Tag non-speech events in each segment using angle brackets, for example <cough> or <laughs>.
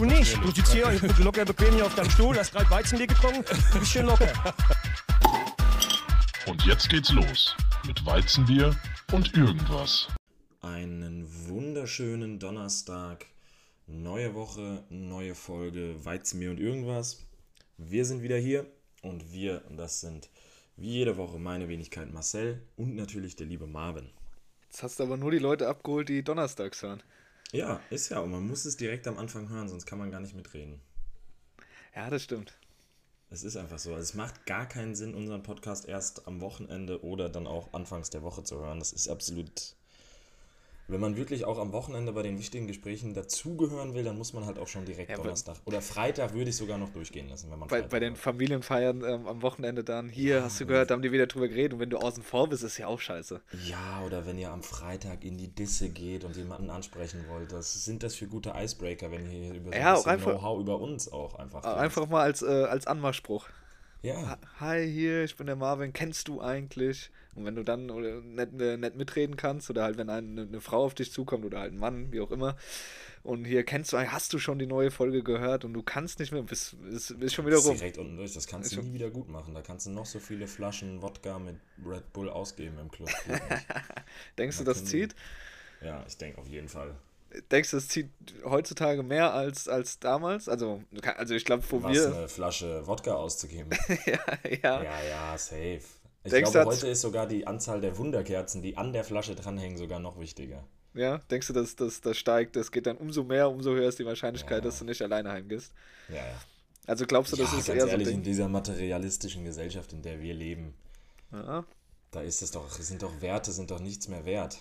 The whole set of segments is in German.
Du nicht. Du sitzt hier locker bequem hier auf deinem Stuhl, hast gerade Weizenbier getrunken, du bist schön locker. Und jetzt geht's los mit Weizenbier und irgendwas. Einen wunderschönen Donnerstag. Neue Woche, neue Folge Weizenbier und irgendwas. Wir sind wieder hier und wir, das sind wie jede Woche meine Wenigkeit Marcel und natürlich der liebe Marvin. Jetzt hast du aber nur die Leute abgeholt, die donnerstags hören. Ja, ist ja, und man muss es direkt am Anfang hören, sonst kann man gar nicht mitreden. Ja, das stimmt. Es ist einfach so. Also es macht gar keinen Sinn, unseren Podcast erst am Wochenende oder dann auch anfangs der Woche zu hören. Das ist absolut wenn man wirklich auch am Wochenende bei den wichtigen Gesprächen dazugehören will, dann muss man halt auch schon direkt ja, Donnerstag oder Freitag würde ich sogar noch durchgehen lassen, wenn man bei, bei den Familienfeiern ähm, am Wochenende dann hier ja, hast du gehört, da haben die wieder drüber geredet und wenn du außen vor bist, ist ja auch scheiße. Ja, oder wenn ihr am Freitag in die Disse geht und jemanden ansprechen wollt, das sind das für gute Icebreaker, wenn ihr hier über so ja, Know-how über uns auch einfach einfach mal als äh, als Anmachspruch. Ja. Hi, hier, ich bin der Marvin, kennst du eigentlich? Und wenn du dann nicht, nicht mitreden kannst oder halt, wenn eine, eine Frau auf dich zukommt oder halt ein Mann, wie auch immer, und hier kennst du, hast du schon die neue Folge gehört und du kannst nicht mehr, bist, bist, bist schon wieder rum. Direkt unten durch, das kannst ist du nie wieder gut machen. Da kannst du noch so viele Flaschen Wodka mit Red Bull ausgeben im Club. <laughs> Denkst du, das zieht? Ja, ich denke auf jeden Fall. Denkst du, es zieht heutzutage mehr als, als damals? Also, also ich glaube, wo Was, wir. eine Flasche Wodka auszugeben. <laughs> ja, ja. Ja, ja, safe. Ich denkst glaube, heute ist sogar die Anzahl der Wunderkerzen, die an der Flasche dranhängen, sogar noch wichtiger. Ja, denkst du, dass das, das steigt, das geht dann umso mehr, umso höher ist die Wahrscheinlichkeit, ja. dass du nicht alleine heimgehst? Ja, ja. Also glaubst du, das ja, ist ganz eher ehrlich, so in dieser materialistischen Gesellschaft, in der wir leben, ja. da ist es doch, sind doch Werte, sind doch nichts mehr wert.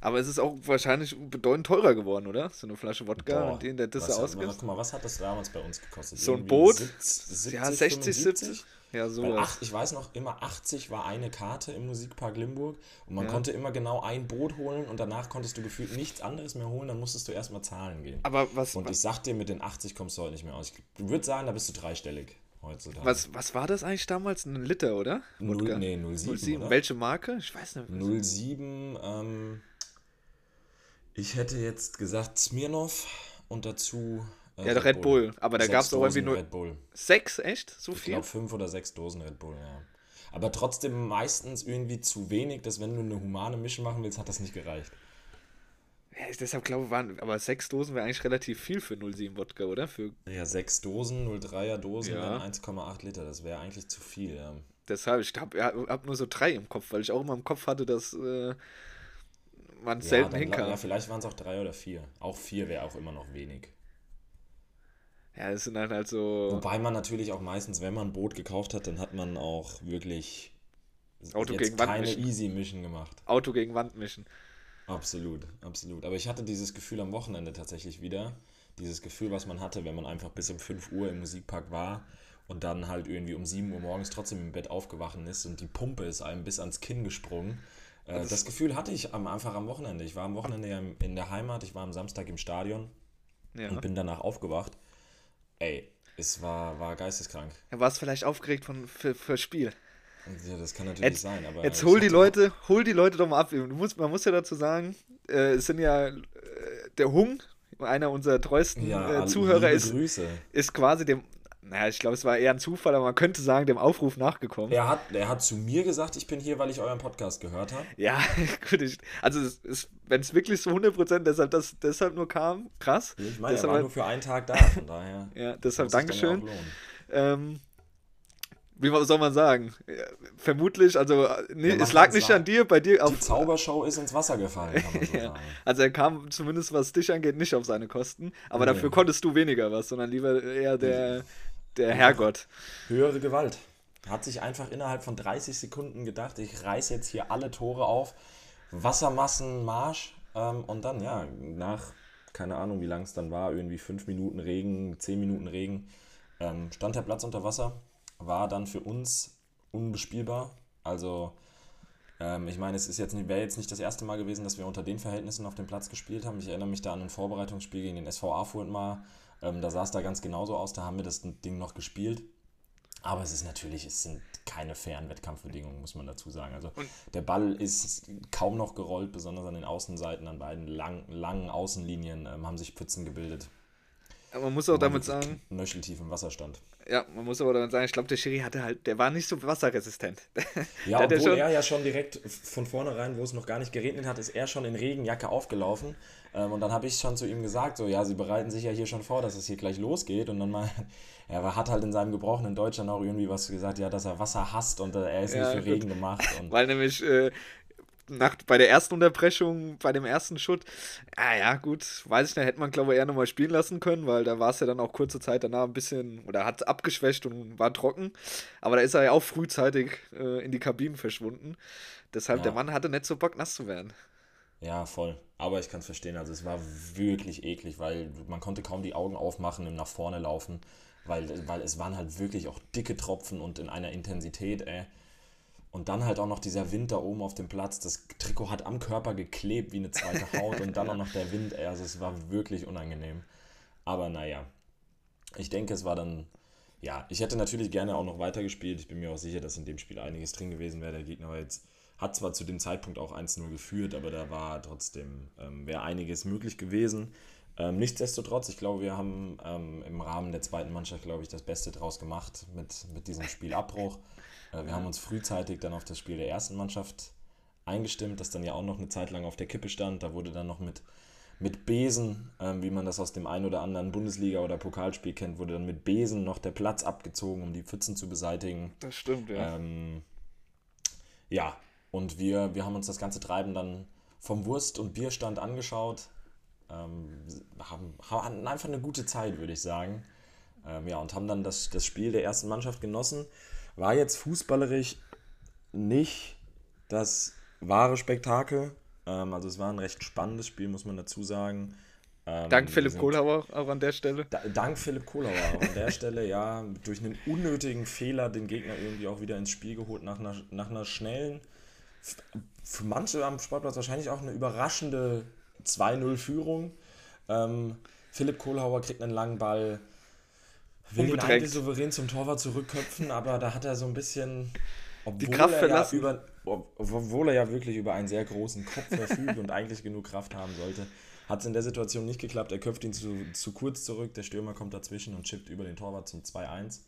Aber es ist auch wahrscheinlich bedeutend teurer geworden, oder? So eine Flasche Wodka, Boah, denen der Disse ausgibt. Guck mal, was hat das damals bei uns gekostet? So ein Boot? 70, ja, 60, 75? 70. Ja, sowas. ich weiß noch, immer 80 war eine Karte im Musikpark Limburg und man ja. konnte immer genau ein Boot holen und danach konntest du gefühlt nichts anderes mehr holen, dann musstest du erstmal zahlen gehen. Aber was. Und was, ich sag dir, mit den 80 kommst du heute nicht mehr aus. Ich würde sagen, da bist du dreistellig heutzutage. Was, was war das eigentlich damals? Ein Liter, oder? Null, nee, 07. 07. Welche Marke? Ich weiß nicht. 07, ähm, ich hätte jetzt gesagt Smirnov und dazu. Äh, ja, der Red Bull. Bull. Aber da gab es auch irgendwie nur. Red Bull. Sechs, echt? So ich viel? Ich glaube fünf oder sechs Dosen Red Bull, ja. Aber trotzdem meistens irgendwie zu wenig, dass wenn du eine humane Mischung machen willst, hat das nicht gereicht. Ja, ich deshalb glaube, waren, aber sechs Dosen wäre eigentlich relativ viel für 07 Wodka, oder? Für ja, sechs Dosen, 03er Dosen, ja. 1,8 Liter, das wäre eigentlich zu viel, ja. Deshalb, ich habe hab nur so drei im Kopf, weil ich auch immer im Kopf hatte, dass äh, man ja, selten hinkam. Ja, vielleicht waren es auch drei oder vier. Auch vier wäre auch immer noch wenig. Ja, das sind dann halt so. Wobei man natürlich auch meistens, wenn man ein Boot gekauft hat, dann hat man auch wirklich Auto gegen Wand keine Easy Mission gemacht. Auto gegen Wand mischen. Absolut, absolut. Aber ich hatte dieses Gefühl am Wochenende tatsächlich wieder. Dieses Gefühl, was man hatte, wenn man einfach bis um 5 Uhr im Musikpark war und dann halt irgendwie um 7 Uhr morgens trotzdem im Bett aufgewachen ist und die Pumpe ist einem bis ans Kinn gesprungen äh, das, das, Gefühl hatte ich am, einfach am Wochenende. Ich war am Wochenende ja in der Heimat, ich war am Samstag im Stadion ja. und bin danach aufgewacht. Ey, es war, war geisteskrank. Ja, war es vielleicht aufgeregt von, für, für Spiel? Ja, das kann natürlich jetzt, sein, aber. Jetzt hol die Leute, hol die Leute doch mal ab. Du musst, man muss ja dazu sagen, äh, es sind ja äh, der Hung, einer unserer treuesten ja, äh, Zuhörer, ist, ist quasi dem naja, ich glaube, es war eher ein Zufall, aber man könnte sagen, dem Aufruf nachgekommen. Er hat, er hat zu mir gesagt, ich bin hier, weil ich euren Podcast gehört habe. Ja, <laughs> gut. Ich, also, wenn es wirklich so 100% deshalb, das, deshalb nur kam, krass. Ich meine, er war nur für einen Tag da, von daher. <laughs> ja, deshalb Dankeschön. Ähm, wie soll man sagen? Vermutlich, also nee, es lag nicht an dir, bei dir auf. Die Zaubershow ist ins Wasser gefallen, <laughs> ja. Also er kam zumindest, was dich angeht, nicht auf seine Kosten, aber nee. dafür konntest du weniger was, sondern lieber eher der, der Herrgott. Höhere Gewalt. Hat sich einfach innerhalb von 30 Sekunden gedacht, ich reiße jetzt hier alle Tore auf, Wassermassen, Marsch ähm, und dann, ja, nach, keine Ahnung, wie lang es dann war, irgendwie 5 Minuten Regen, 10 Minuten Regen, ähm, stand der Platz unter Wasser, war dann für uns unbespielbar. Also, ähm, ich meine, es ist jetzt wäre jetzt nicht das erste Mal gewesen, dass wir unter den Verhältnissen auf dem Platz gespielt haben. Ich erinnere mich da an ein Vorbereitungsspiel gegen den SV Afurent mal, ähm, da sah es da ganz genauso aus, da haben wir das Ding noch gespielt. Aber es ist natürlich, es sind keine fairen Wettkampfbedingungen, muss man dazu sagen. Also und der Ball ist kaum noch gerollt, besonders an den Außenseiten, an beiden lang, langen Außenlinien ähm, haben sich Pfützen gebildet. man muss auch damit sagen. Nöcheltief im Wasser stand. Ja, man muss aber damit sagen, ich glaube, der Schiri hatte halt, der war nicht so wasserresistent. <laughs> Ja, obwohl schon, er ja schon direkt von vornherein, wo es noch gar nicht geregnet hat, ist er schon in Regenjacke aufgelaufen. Ähm, und dann habe ich schon zu ihm gesagt, so, ja, sie bereiten sich ja hier schon vor, dass es hier gleich losgeht. Und dann mal, <laughs> er hat halt in seinem gebrochenen Deutsch dann auch irgendwie was gesagt, ja, dass er Wasser hasst und äh, er ist ja, nicht für Regen gemacht. <laughs> Weil nämlich äh, nach, bei der ersten Unterbrechung, bei dem ersten Schutt, ah ja, gut, weiß ich nicht, hätte man glaube ich eher nochmal spielen lassen können, weil da war es ja dann auch kurze Zeit danach ein bisschen, oder hat abgeschwächt und war trocken. Aber da ist er ja auch frühzeitig äh, in die Kabinen verschwunden. Deshalb, ja. der Mann hatte nicht so Bock, nass zu werden. Ja, voll. Aber ich kann es verstehen, also es war wirklich eklig, weil man konnte kaum die Augen aufmachen und nach vorne laufen, weil, weil es waren halt wirklich auch dicke Tropfen und in einer Intensität, ey. Und dann halt auch noch dieser Wind da oben auf dem Platz. Das Trikot hat am Körper geklebt wie eine zweite <laughs> Haut und dann auch noch der Wind. Also es war wirklich unangenehm. Aber naja, ich denke, es war dann. Ja, ich hätte natürlich gerne auch noch weitergespielt. Ich bin mir auch sicher, dass in dem Spiel einiges drin gewesen wäre. Der Gegner war jetzt, hat zwar zu dem Zeitpunkt auch 1-0 geführt, aber da war trotzdem, ähm, wäre einiges möglich gewesen. Ähm, nichtsdestotrotz, ich glaube, wir haben ähm, im Rahmen der zweiten Mannschaft, glaube ich, das Beste draus gemacht mit, mit diesem Spielabbruch. Äh, wir haben uns frühzeitig dann auf das Spiel der ersten Mannschaft eingestimmt, das dann ja auch noch eine Zeit lang auf der Kippe stand. Da wurde dann noch mit, mit Besen, ähm, wie man das aus dem ein oder anderen Bundesliga- oder Pokalspiel kennt, wurde dann mit Besen noch der Platz abgezogen, um die Pfützen zu beseitigen. Das stimmt, ja. Ähm, ja, und wir, wir haben uns das ganze Treiben dann vom Wurst- und Bierstand angeschaut. Ähm, haben, haben einfach eine gute Zeit, würde ich sagen. Ähm, ja, und haben dann das, das Spiel der ersten Mannschaft genossen. War jetzt fußballerisch nicht das wahre Spektakel. Ähm, also es war ein recht spannendes Spiel, muss man dazu sagen. Ähm, dank Philipp Kohlhauer auch an der Stelle. Da, dank Philipp Kohlhauer auch an der <laughs> Stelle, ja, durch einen unnötigen Fehler den Gegner irgendwie auch wieder ins Spiel geholt, nach einer, nach einer schnellen, für manche am Sportplatz wahrscheinlich auch eine überraschende 2-0-Führung. Ähm, Philipp Kohlhauer kriegt einen langen Ball, will ihn eigentlich souverän zum Torwart zurückköpfen, aber da hat er so ein bisschen, die Kraft verlassen. Ja über, obwohl er ja wirklich über einen sehr großen Kopf verfügt und eigentlich genug Kraft haben sollte, hat es in der Situation nicht geklappt. Er köpft ihn zu, zu kurz zurück, der Stürmer kommt dazwischen und chippt über den Torwart zum 2-1.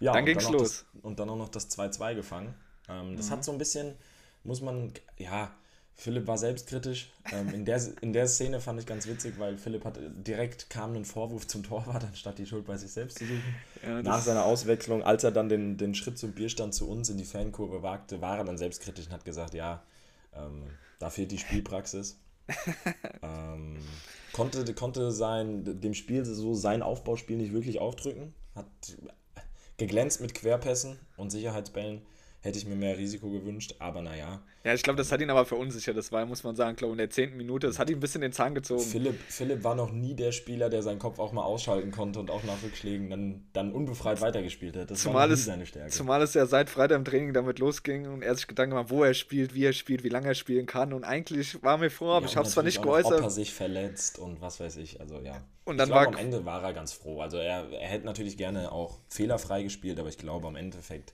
Ja, dann ging's dann los. Das, und dann auch noch das 2-2 gefangen. Ähm, das mhm. hat so ein bisschen, muss man, ja, Philipp war selbstkritisch. Ähm, in, der, in der Szene fand ich ganz witzig, weil Philipp hat direkt kam ein Vorwurf zum Torwart, anstatt die Schuld bei sich selbst zu suchen. Ja, Nach seiner Auswechslung, als er dann den, den Schritt zum Bierstand zu uns in die Fankurve wagte, war er dann selbstkritisch und hat gesagt, ja, ähm, da fehlt die Spielpraxis. <laughs> ähm, konnte, konnte sein, dem Spiel so sein Aufbauspiel nicht wirklich aufdrücken. Hat geglänzt mit Querpässen und Sicherheitsbällen hätte ich mir mehr Risiko gewünscht, aber naja. Ja, ich glaube, das hat ihn aber verunsichert. Das war, muss man sagen, glaube in der zehnten Minute. Das hat ihn ein bisschen den Zahn gezogen. Philipp, Philipp war noch nie der Spieler, der seinen Kopf auch mal ausschalten konnte und auch nach Rückschlägen dann, dann unbefreit weitergespielt hat. Das zumal war nie seine Stärke. Zumal es ja seit Freitag im Training damit losging und er sich Gedanken gemacht, wo er spielt, wie er spielt, wie lange er spielen kann. Und eigentlich war mir vor, aber ja, ich habe es zwar nicht geäußert. Ob er sich verletzt und was weiß ich. Also ja. Und dann ich glaube, am Ende war er ganz froh. Also er, er hätte natürlich gerne auch fehlerfrei gespielt, aber ich glaube, am Endeffekt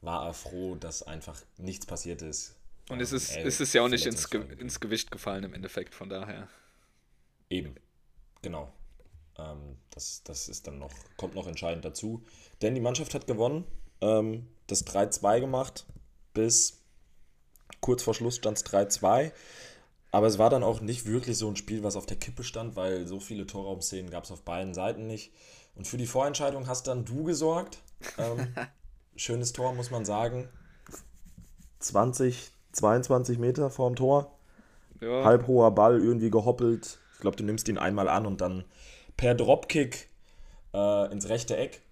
war er froh, dass einfach nichts passiert ist. Und es ist, es ist ja auch nicht ins, Ge ins Gewicht gefallen im Endeffekt, von daher. Eben, genau. Ähm, das, das ist dann noch, kommt noch entscheidend dazu. Denn die Mannschaft hat gewonnen, ähm, das 3-2 gemacht, bis kurz vor Schluss stand es 3-2. Aber es war dann auch nicht wirklich so ein Spiel, was auf der Kippe stand, weil so viele Torraumszenen gab es auf beiden Seiten nicht. Und für die Vorentscheidung hast dann du gesorgt. Ähm, <laughs> schönes Tor, muss man sagen. 20, 22 Meter vorm Tor. Ja. Halbhoher Ball, irgendwie gehoppelt. Ich glaube, du nimmst ihn einmal an und dann per Dropkick äh, ins rechte Eck.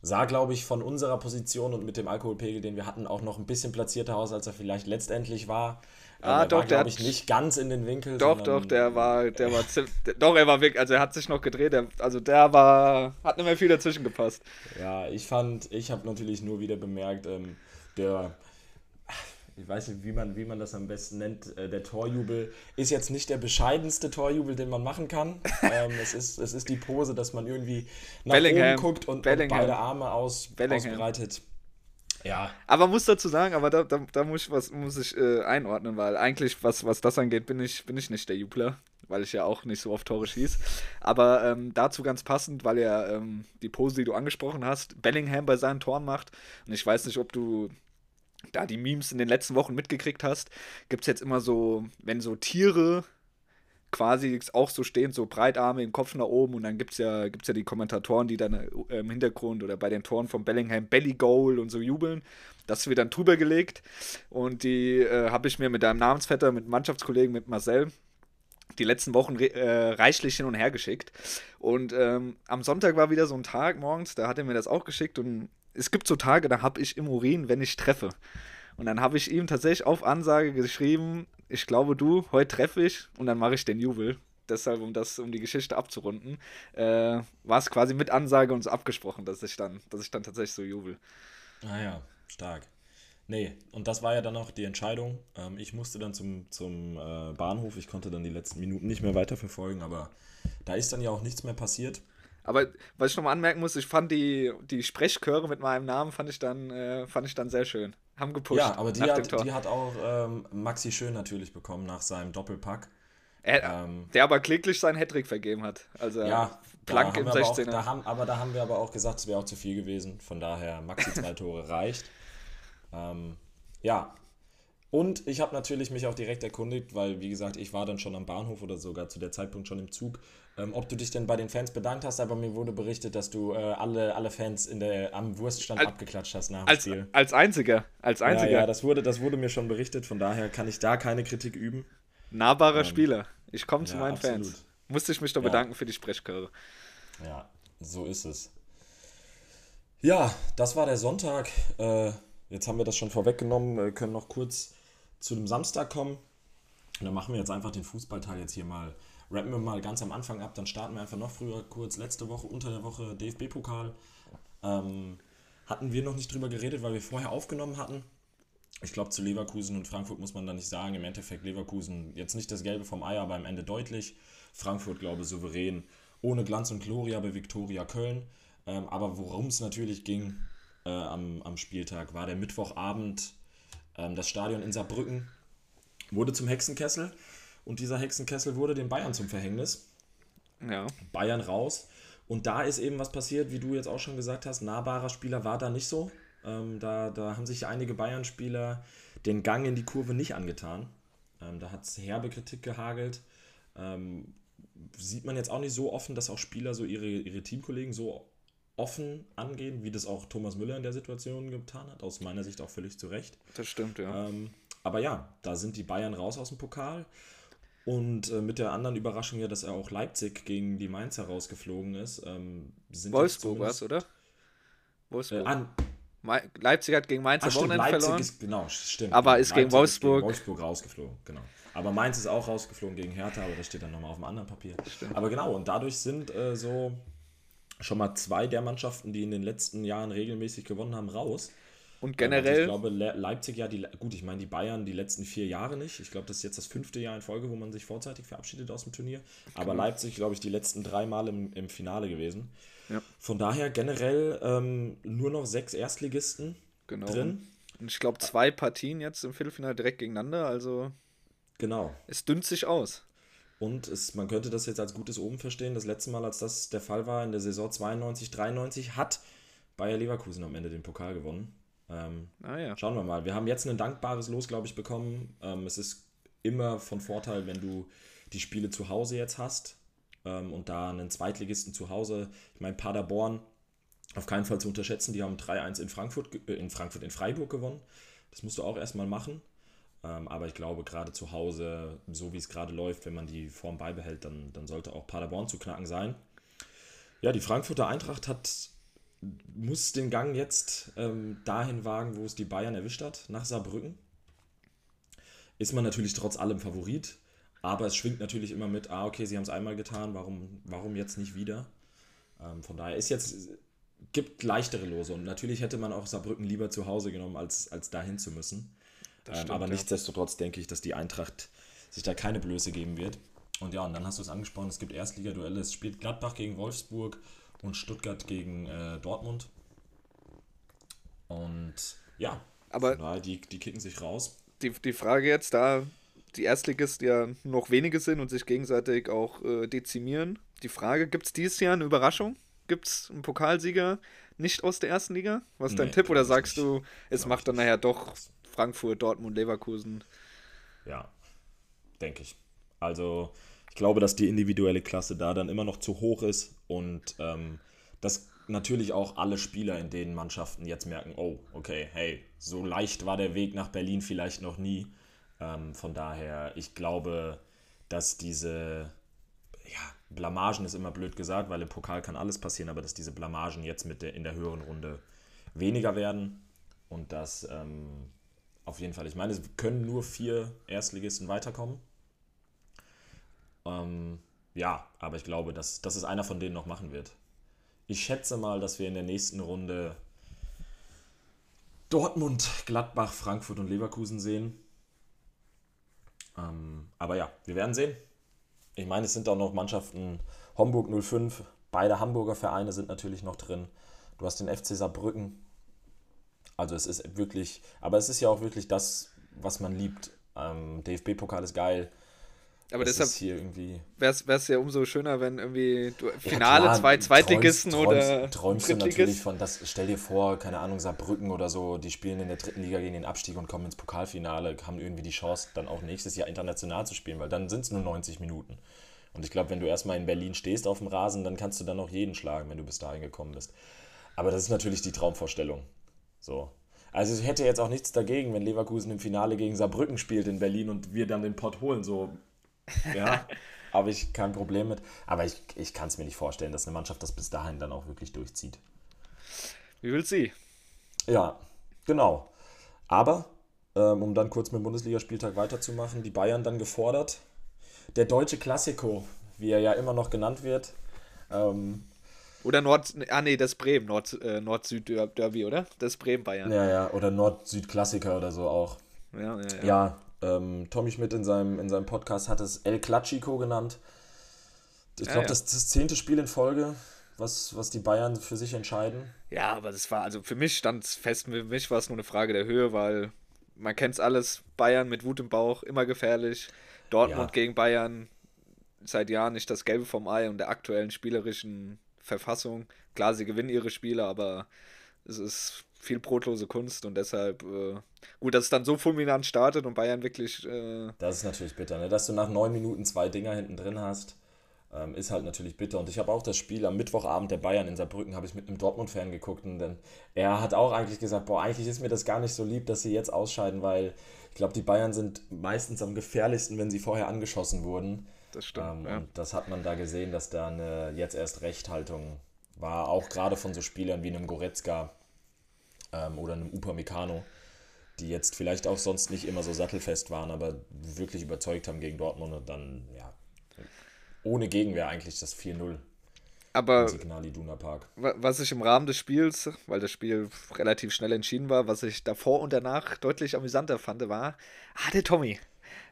Sah, glaube ich, von unserer Position und mit dem Alkoholpegel, den wir hatten, auch noch ein bisschen platzierter aus, als er vielleicht letztendlich war. Ah, doch, war, glaube ich, nicht ganz in den Winkel. Doch, doch, der war, der war ziemlich, doch, er war weg, also er hat sich noch gedreht, der, also der war, hat nicht mehr viel dazwischen gepasst. Ja, ich fand, ich habe natürlich nur wieder bemerkt, ähm, der, ich weiß nicht, wie man, wie man das am besten nennt, äh, der Torjubel ist jetzt nicht der bescheidenste Torjubel, den man machen kann. <laughs> ähm, es, ist, es ist die Pose, dass man irgendwie nach Bellingham. oben guckt und, und beide Arme aus, ausbreitet. Ja. Aber muss dazu sagen, aber da, da, da muss ich, was, muss ich äh, einordnen, weil eigentlich, was, was das angeht, bin ich, bin ich nicht der Jubler. weil ich ja auch nicht so oft Tore schieße. Aber ähm, dazu ganz passend, weil er ähm, die Pose, die du angesprochen hast, Bellingham bei seinen Toren macht. Und ich weiß nicht, ob du da die Memes in den letzten Wochen mitgekriegt hast, gibt es jetzt immer so, wenn so Tiere quasi auch so stehen, so breitarme, den Kopf nach oben und dann gibt es ja, gibt's ja die Kommentatoren, die dann äh, im Hintergrund oder bei den Toren von Bellingham Belly Goal und so jubeln. Das wird dann drüber gelegt und die äh, habe ich mir mit deinem Namensvetter, mit Mannschaftskollegen, mit Marcel, die letzten Wochen äh, reichlich hin und her geschickt. Und ähm, am Sonntag war wieder so ein Tag morgens, da hat er mir das auch geschickt und es gibt so Tage, da habe ich im Urin, wenn ich treffe. Und dann habe ich ihm tatsächlich auf Ansage geschrieben, ich glaube du, heute treffe ich und dann mache ich den Jubel. Deshalb, um das, um die Geschichte abzurunden, äh, war es quasi mit Ansage uns abgesprochen, dass ich dann, dass ich dann tatsächlich so jubel. Ah ja, stark. Nee, und das war ja dann auch die Entscheidung. Ähm, ich musste dann zum, zum äh, Bahnhof, ich konnte dann die letzten Minuten nicht mehr weiterverfolgen, aber da ist dann ja auch nichts mehr passiert. Aber was ich nochmal anmerken muss, ich fand die, die Sprechchöre mit meinem Namen fand ich dann, äh, fand ich dann sehr schön. Haben gepusht. Ja, aber die, hat, die hat auch ähm, Maxi Schön natürlich bekommen nach seinem Doppelpack. Er, ähm, der aber kläglich seinen Hattrick vergeben hat. Also ja, Plank im 16er. Auch, da haben, aber da haben wir aber auch gesagt, es wäre auch zu viel gewesen. Von daher, Maxi zwei <laughs> Tore reicht. Ähm, ja, und ich habe natürlich mich auch direkt erkundigt, weil, wie gesagt, ich war dann schon am Bahnhof oder sogar zu der Zeitpunkt schon im Zug, ähm, ob du dich denn bei den Fans bedankt hast. Aber mir wurde berichtet, dass du äh, alle, alle Fans in der, am Wurststand als, abgeklatscht hast nach dem als, Spiel. Als einziger. Als einziger. Ja, ja, das, wurde, das wurde mir schon berichtet. Von daher kann ich da keine Kritik üben. Nahbarer ähm, Spieler. Ich komme zu ja, meinen absolut. Fans. Musste ich mich doch bedanken für die Sprechchöre. Ja, so ist es. Ja, das war der Sonntag. Äh, jetzt haben wir das schon vorweggenommen. Wir können noch kurz zu dem Samstag kommen. Und dann machen wir jetzt einfach den Fußballteil jetzt hier mal, rappen wir mal ganz am Anfang ab, dann starten wir einfach noch früher kurz. Letzte Woche, unter der Woche DFB-Pokal. Ähm, hatten wir noch nicht drüber geredet, weil wir vorher aufgenommen hatten. Ich glaube, zu Leverkusen und Frankfurt muss man da nicht sagen. Im Endeffekt Leverkusen jetzt nicht das Gelbe vom Ei, aber am Ende deutlich. Frankfurt, glaube ich, souverän. Ohne Glanz und Gloria bei Viktoria Köln. Ähm, aber worum es natürlich ging äh, am, am Spieltag, war der Mittwochabend das Stadion in Saarbrücken wurde zum Hexenkessel und dieser Hexenkessel wurde den Bayern zum Verhängnis. Ja. Bayern raus. Und da ist eben was passiert, wie du jetzt auch schon gesagt hast, nahbarer Spieler war da nicht so. Ähm, da, da haben sich einige Bayern-Spieler den Gang in die Kurve nicht angetan. Ähm, da hat es herbe Kritik gehagelt. Ähm, sieht man jetzt auch nicht so offen, dass auch Spieler so ihre, ihre Teamkollegen so offen angehen, wie das auch Thomas Müller in der Situation getan hat. Aus meiner Sicht auch völlig zu Recht. Das stimmt, ja. Ähm, aber ja, da sind die Bayern raus aus dem Pokal. Und äh, mit der anderen Überraschung ja, dass er auch Leipzig gegen die Mainzer rausgeflogen ist. Ähm, Wolfsburg war es, oder? Wolfsburg. Äh, an, Leipzig hat gegen Mainz am Wochenende verloren. Ist, genau, stimmt. Aber ist gegen Wolfsburg. Ist gegen Wolfsburg rausgeflogen, genau. Aber Mainz ist auch rausgeflogen gegen Hertha, aber das steht dann nochmal auf dem anderen Papier. Stimmt. Aber genau, und dadurch sind äh, so schon mal zwei der Mannschaften, die in den letzten Jahren regelmäßig gewonnen haben, raus. Und generell. ich glaube, Leipzig ja, die, gut, ich meine, die Bayern die letzten vier Jahre nicht. Ich glaube, das ist jetzt das fünfte Jahr in Folge, wo man sich vorzeitig verabschiedet aus dem Turnier. Aber genau. Leipzig, glaube ich, die letzten drei Mal im, im Finale gewesen. Ja. Von daher generell ähm, nur noch sechs Erstligisten genau. drin. Und ich glaube, zwei Partien jetzt im Viertelfinale direkt gegeneinander. Also. Genau. Es dünnt sich aus. Und es, man könnte das jetzt als gutes Oben verstehen. Das letzte Mal, als das der Fall war, in der Saison 92, 93, hat Bayer Leverkusen am Ende den Pokal gewonnen. Ähm, ah, ja. Schauen wir mal. Wir haben jetzt ein dankbares Los, glaube ich, bekommen. Ähm, es ist immer von Vorteil, wenn du die Spiele zu Hause jetzt hast ähm, und da einen Zweitligisten zu Hause. Ich meine, Paderborn auf keinen Fall zu unterschätzen. Die haben 3-1 in Frankfurt, äh, in Frankfurt, in Freiburg gewonnen. Das musst du auch erstmal machen. Ähm, aber ich glaube, gerade zu Hause, so wie es gerade läuft, wenn man die Form beibehält, dann, dann sollte auch Paderborn zu knacken sein. Ja, die Frankfurter Eintracht hat, muss den Gang jetzt ähm, dahin wagen, wo es die Bayern erwischt hat, nach Saarbrücken. Ist man natürlich trotz allem Favorit, aber es schwingt natürlich immer mit, ah, okay, sie haben es einmal getan, warum, warum jetzt nicht wieder? Ähm, von daher ist jetzt, gibt leichtere Lose und natürlich hätte man auch Saarbrücken lieber zu Hause genommen, als, als dahin zu müssen. Ähm, stimmt, aber ja. nichtsdestotrotz denke ich, dass die Eintracht sich da keine Blöße geben wird. Und ja, und dann hast du es angesprochen, es gibt Erstligaduelle, es spielt Gladbach gegen Wolfsburg und Stuttgart gegen äh, Dortmund. Und ja, aber die, die kicken sich raus. Die, die Frage jetzt da, die Erstligisten ja noch wenige sind und sich gegenseitig auch äh, dezimieren. Die Frage, gibt es dieses Jahr eine Überraschung? Gibt es einen Pokalsieger nicht aus der ersten Liga? Was ist dein nee, Tipp? Oder sagst nicht. du, es macht dann nachher doch Frankfurt, Dortmund, Leverkusen? Ja, denke ich. Also ich glaube, dass die individuelle Klasse da dann immer noch zu hoch ist und ähm, dass natürlich auch alle Spieler in den Mannschaften jetzt merken, oh, okay, hey, so leicht war der Weg nach Berlin vielleicht noch nie. Ähm, von daher, ich glaube, dass diese ja, Blamagen ist immer blöd gesagt, weil im Pokal kann alles passieren, aber dass diese Blamagen jetzt mit der, in der höheren Runde weniger werden und dass ähm, auf jeden Fall, ich meine, es können nur vier Erstligisten weiterkommen. Ähm, ja, aber ich glaube, dass, dass es einer von denen noch machen wird. Ich schätze mal, dass wir in der nächsten Runde Dortmund, Gladbach, Frankfurt und Leverkusen sehen. Ähm, aber ja, wir werden sehen. Ich meine, es sind auch noch Mannschaften, Homburg 05, beide Hamburger Vereine sind natürlich noch drin. Du hast den FC Saarbrücken. Also es ist wirklich, aber es ist ja auch wirklich das, was man liebt. Ähm, DFB-Pokal ist geil. Aber das deshalb wäre es ja umso schöner, wenn irgendwie du, Finale ja, zwei Zweitligisten träumst, oder. Träumst, träumst du natürlich von, das, stell dir vor, keine Ahnung, Saarbrücken oder so, die spielen in der dritten Liga gegen den Abstieg und kommen ins Pokalfinale, haben irgendwie die Chance, dann auch nächstes Jahr international zu spielen, weil dann sind es nur 90 Minuten. Und ich glaube, wenn du erstmal in Berlin stehst auf dem Rasen, dann kannst du dann auch jeden schlagen, wenn du bis dahin gekommen bist. Aber das ist natürlich die Traumvorstellung. So. Also ich hätte jetzt auch nichts dagegen, wenn Leverkusen im Finale gegen Saarbrücken spielt in Berlin und wir dann den Pott holen. So ja, <laughs> habe ich kein Problem mit. Aber ich, ich kann es mir nicht vorstellen, dass eine Mannschaft das bis dahin dann auch wirklich durchzieht. Wie will sie? Ja, genau. Aber, ähm, um dann kurz mit dem Bundesligaspieltag weiterzumachen, die Bayern dann gefordert. Der deutsche Klassiko, wie er ja immer noch genannt wird. Ähm, oder Nord, ah nee, das Bremen, Nord, äh, Nord-Süd-Derby, oder? Das Bremen-Bayern. Ja, ja, oder Nord-Süd-Klassiker oder so auch. Ja, ja, ja. Ja, ähm, Tommy Schmidt in seinem, in seinem Podcast hat es El Clachico genannt. Ich glaube, ja, ja. das ist das zehnte Spiel in Folge, was, was die Bayern für sich entscheiden. Ja, aber das war, also für mich stand es fest, für mich war es nur eine Frage der Höhe, weil man kennt es alles, Bayern mit Wut im Bauch, immer gefährlich. Dortmund ja. gegen Bayern seit Jahren nicht das Gelbe vom Ei und der aktuellen spielerischen Verfassung. Klar, sie gewinnen ihre Spiele, aber es ist viel brotlose Kunst und deshalb äh, gut, dass es dann so fulminant startet und Bayern wirklich. Äh das ist natürlich bitter, ne? dass du nach neun Minuten zwei Dinger hinten drin hast. Ähm, ist halt natürlich bitter. Und ich habe auch das Spiel am Mittwochabend der Bayern in Saarbrücken, habe ich mit einem Dortmund-Fan geguckt. Und dann, er hat auch eigentlich gesagt, boah, eigentlich ist mir das gar nicht so lieb, dass sie jetzt ausscheiden, weil ich glaube, die Bayern sind meistens am gefährlichsten, wenn sie vorher angeschossen wurden. Das stimmt. Ähm, ja. Und das hat man da gesehen, dass da eine jetzt erst Rechthaltung war, auch gerade von so Spielern wie einem Goretzka ähm, oder einem Upamecano, die jetzt vielleicht auch sonst nicht immer so sattelfest waren, aber wirklich überzeugt haben gegen Dortmund und dann, ja, ohne Gegenwehr eigentlich das 4-0. Aber was ich im Rahmen des Spiels, weil das Spiel relativ schnell entschieden war, was ich davor und danach deutlich amüsanter fand, war, ah, der Tommy.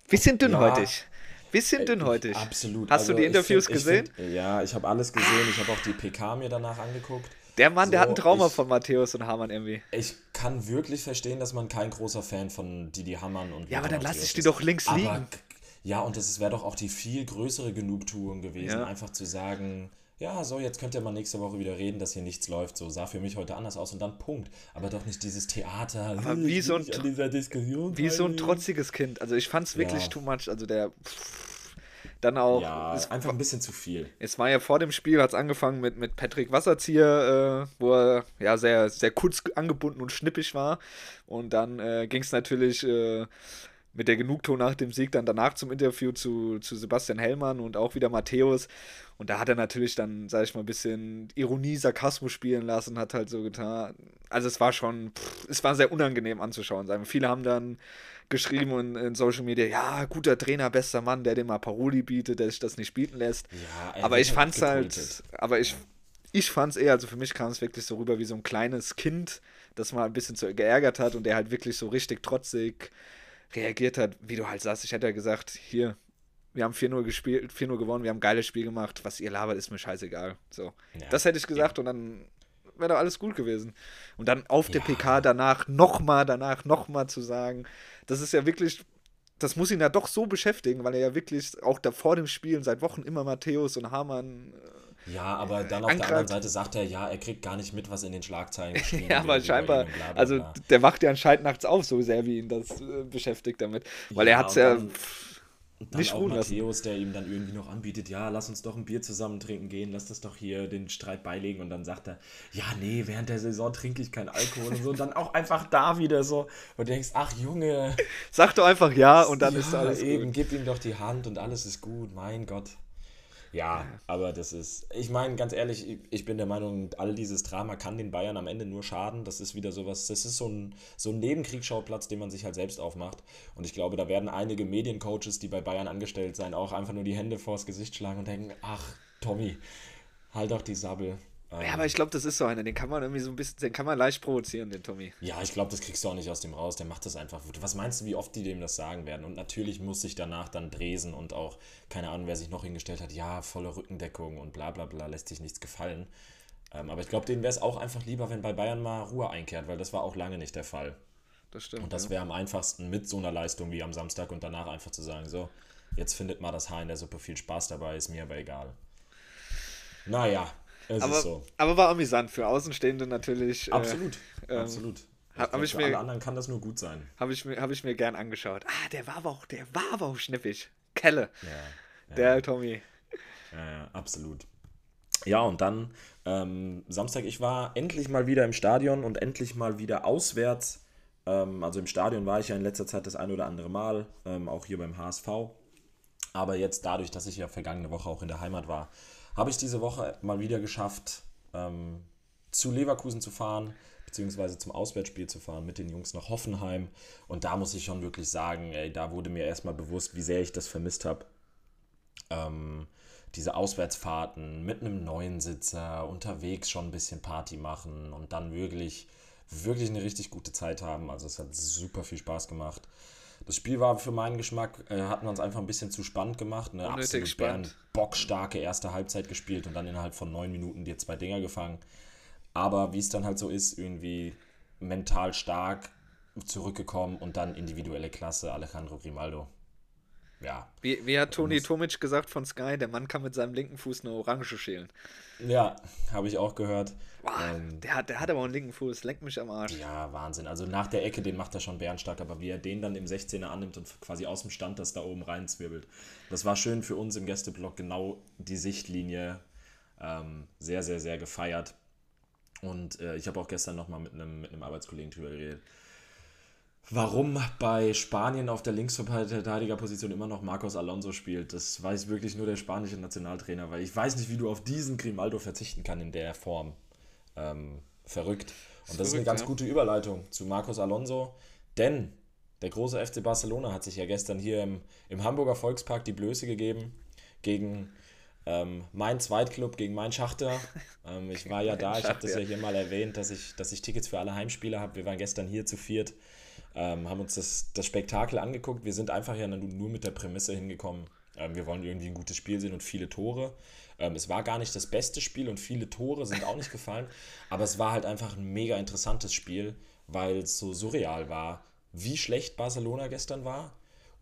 Bisschen dünnhäutig. Bisschen dünnhäutig. Absolut. Hast also du die Interviews find, gesehen? Find, ja, ich habe alles gesehen. Ich habe auch die PK mir danach angeguckt. Der Mann, so, der hat ein Trauma ich, von Matthäus und Hamann irgendwie. Ich kann wirklich verstehen, dass man kein großer Fan von Didi Hamann und Ja, aber dann lass ich die doch links liegen. Aber, ja, und es wäre doch auch die viel größere Genugtuung gewesen, ja. einfach zu sagen, ja, so, jetzt könnt ihr mal nächste Woche wieder reden, dass hier nichts läuft. So sah für mich heute anders aus und dann Punkt. Aber doch nicht dieses Theater. Aber wie so ein, wie so ein trotziges Kind. Also ich fand es wirklich ja. too much. Also der. Pff, dann auch. Ja, es, einfach ein bisschen zu viel. Es war ja vor dem Spiel, hat es angefangen mit, mit Patrick Wasserzieher, äh, wo er ja sehr, sehr kurz angebunden und schnippig war. Und dann äh, ging es natürlich äh, mit der Genugtuung nach dem Sieg dann danach zum Interview zu, zu Sebastian Hellmann und auch wieder Matthäus. Und da hat er natürlich dann, sag ich mal, ein bisschen Ironie, Sarkasmus spielen lassen, hat halt so getan. Also es war schon, pff, es war sehr unangenehm anzuschauen. Sagen. Viele haben dann geschrieben in, in, Social Media, ja, guter Trainer, bester Mann, der dem mal Paroli bietet, der sich das nicht bieten lässt. Ja, aber ich fand's halt, aber ich, ich fand's eher, also für mich kam es wirklich so rüber wie so ein kleines Kind, das mal ein bisschen zu geärgert hat und der halt wirklich so richtig trotzig reagiert hat, wie du halt sagst. Ich hätte ja gesagt, hier, wir haben 4-0 gespielt, 4-0 gewonnen, wir haben ein geiles Spiel gemacht, was ihr labert, ist mir scheißegal. So. Ja, das hätte ich gesagt und dann wäre doch alles gut gewesen. Und dann auf der PK danach nochmal, danach nochmal zu sagen, das ist ja wirklich das muss ihn ja doch so beschäftigen, weil er ja wirklich auch da vor dem Spielen seit Wochen immer Matthäus und Hamann. Äh, ja, aber dann auf der anderen Seite sagt er, ja, er kriegt gar nicht mit, was in den Schlagzeilen <laughs> steht. ja, aber scheinbar, bla bla bla. also der macht ja anscheinend nachts auf, so sehr wie ihn das äh, beschäftigt damit. Weil ja, er hat es ja. Dann, und dann nicht auch Matthäus, der ihm dann irgendwie noch anbietet, ja, lass uns doch ein Bier zusammen trinken gehen, lass das doch hier den Streit beilegen. Und dann sagt er, ja, nee, während der Saison trinke ich keinen Alkohol und so. Und dann auch einfach da wieder so. Und du denkst, ach Junge. Sag doch einfach ja und dann ja, ist alles eben, gut. gib ihm doch die Hand und alles ist gut, mein Gott. Ja, aber das ist, ich meine, ganz ehrlich, ich bin der Meinung, all dieses Drama kann den Bayern am Ende nur schaden. Das ist wieder sowas, das ist so ein, so ein Nebenkriegsschauplatz, den man sich halt selbst aufmacht. Und ich glaube, da werden einige Mediencoaches, die bei Bayern angestellt sein, auch einfach nur die Hände vors Gesicht schlagen und denken, ach, Tommy, halt doch die Sabbel. Ähm, ja, aber ich glaube, das ist so einer, den kann man irgendwie so ein bisschen, den kann man leicht provozieren, den Tommy. Ja, ich glaube, das kriegst du auch nicht aus dem raus. Der macht das einfach. Was meinst du, wie oft die dem das sagen werden? Und natürlich muss sich danach dann Dresen und auch, keine Ahnung, wer sich noch hingestellt hat, ja, volle Rückendeckung und bla bla bla, lässt sich nichts gefallen. Ähm, aber ich glaube, denen wäre es auch einfach lieber, wenn bei Bayern mal Ruhe einkehrt, weil das war auch lange nicht der Fall. Das stimmt. Und das wäre am einfachsten mit so einer Leistung wie am Samstag und danach einfach zu sagen, so, jetzt findet mal das Haar in der Suppe viel Spaß dabei, ist mir aber egal. Naja, es aber, so. aber war amüsant für Außenstehende natürlich. Absolut, äh, absolut. Hab, hab ich für mir, alle anderen kann das nur gut sein. Habe ich, mir, hab ich mir gern angeschaut. Ah, der war aber auch, der war aber auch schnippig. Kelle. Ja, ja. Der Tommy. Ja, ja, absolut. Ja, und dann ähm, Samstag, ich war endlich mal wieder im Stadion und endlich mal wieder auswärts. Ähm, also im Stadion war ich ja in letzter Zeit das ein oder andere Mal, ähm, auch hier beim HSV. Aber jetzt dadurch, dass ich ja vergangene Woche auch in der Heimat war, habe ich diese Woche mal wieder geschafft, ähm, zu Leverkusen zu fahren, beziehungsweise zum Auswärtsspiel zu fahren mit den Jungs nach Hoffenheim. Und da muss ich schon wirklich sagen, ey, da wurde mir erstmal bewusst, wie sehr ich das vermisst habe. Ähm, diese Auswärtsfahrten mit einem neuen Sitzer, unterwegs schon ein bisschen Party machen und dann wirklich, wirklich eine richtig gute Zeit haben. Also es hat super viel Spaß gemacht. Das Spiel war für meinen Geschmack, äh, hatten wir uns einfach ein bisschen zu spannend gemacht. Eine Unnötig absolut bockstarke erste Halbzeit gespielt und dann innerhalb von neun Minuten dir zwei Dinger gefangen. Aber wie es dann halt so ist, irgendwie mental stark zurückgekommen und dann individuelle Klasse, Alejandro Grimaldo ja. Wie, wie hat Toni Tomic gesagt von Sky, der Mann kann mit seinem linken Fuß eine Orange schälen. Ja, habe ich auch gehört. Boah, ähm, der, hat, der hat aber einen linken Fuß, lenkt mich am Arsch. Ja, Wahnsinn. Also nach der Ecke, den macht er schon bärenstark, aber wie er den dann im 16er annimmt und quasi aus dem Stand das da oben reinzwirbelt. Das war schön für uns im Gästeblock, genau die Sichtlinie. Ähm, sehr, sehr, sehr gefeiert. Und äh, ich habe auch gestern nochmal mit einem, mit einem Arbeitskollegen drüber geredet warum bei Spanien auf der Linksverteidigerposition immer noch Marcos Alonso spielt. Das weiß wirklich nur der spanische Nationaltrainer, weil ich weiß nicht, wie du auf diesen Grimaldo verzichten kannst in der Form. Ähm, verrückt. Und das ist, eine ganz gute Überleitung zu Marcos Alonso, denn der große FC Barcelona hat sich ja gestern hier im, im Hamburger Volkspark die Blöße gegeben gegen ähm, mein Zweitclub, gegen mein Schachter. <laughs> Ähm, ich war ja da, ich habe das ja hier mal erwähnt, dass ich, dass ich Tickets für alle Heimspiele habe. Wir waren gestern hier zu viert ähm, haben uns das, das Spektakel angeguckt. Wir sind einfach ja nur mit der Prämisse hingekommen, ähm, wir wollen irgendwie ein gutes Spiel sehen und viele Tore. Ähm, es war gar nicht das beste Spiel und viele Tore sind auch nicht gefallen, <laughs> aber es war halt einfach ein mega interessantes Spiel, weil es so surreal war, wie schlecht Barcelona gestern war